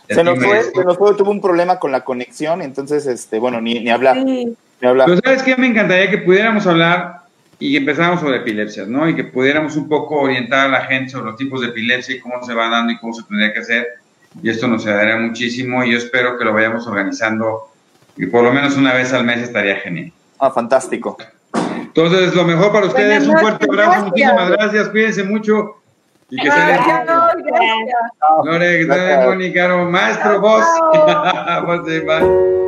Se nos, fue, se nos fue, tuvo un problema con la conexión, entonces, este, bueno, ni, ni hablar. Sí. Ni hablar. Pero ¿sabes qué? Me encantaría que pudiéramos hablar y empezáramos sobre epilepsias, ¿no? Y que pudiéramos un poco orientar a la gente sobre los tipos de epilepsia y cómo se van dando y cómo se tendría que hacer. Y esto nos ayudaría muchísimo y yo espero que lo vayamos organizando y por lo menos una vez al mes estaría genial. Ah, fantástico. Entonces, lo mejor para ustedes, un fuerte abrazo, muchísimas gracias, cuídense mucho y que se den Lore, que se den Moni, Caro, maestro, vos.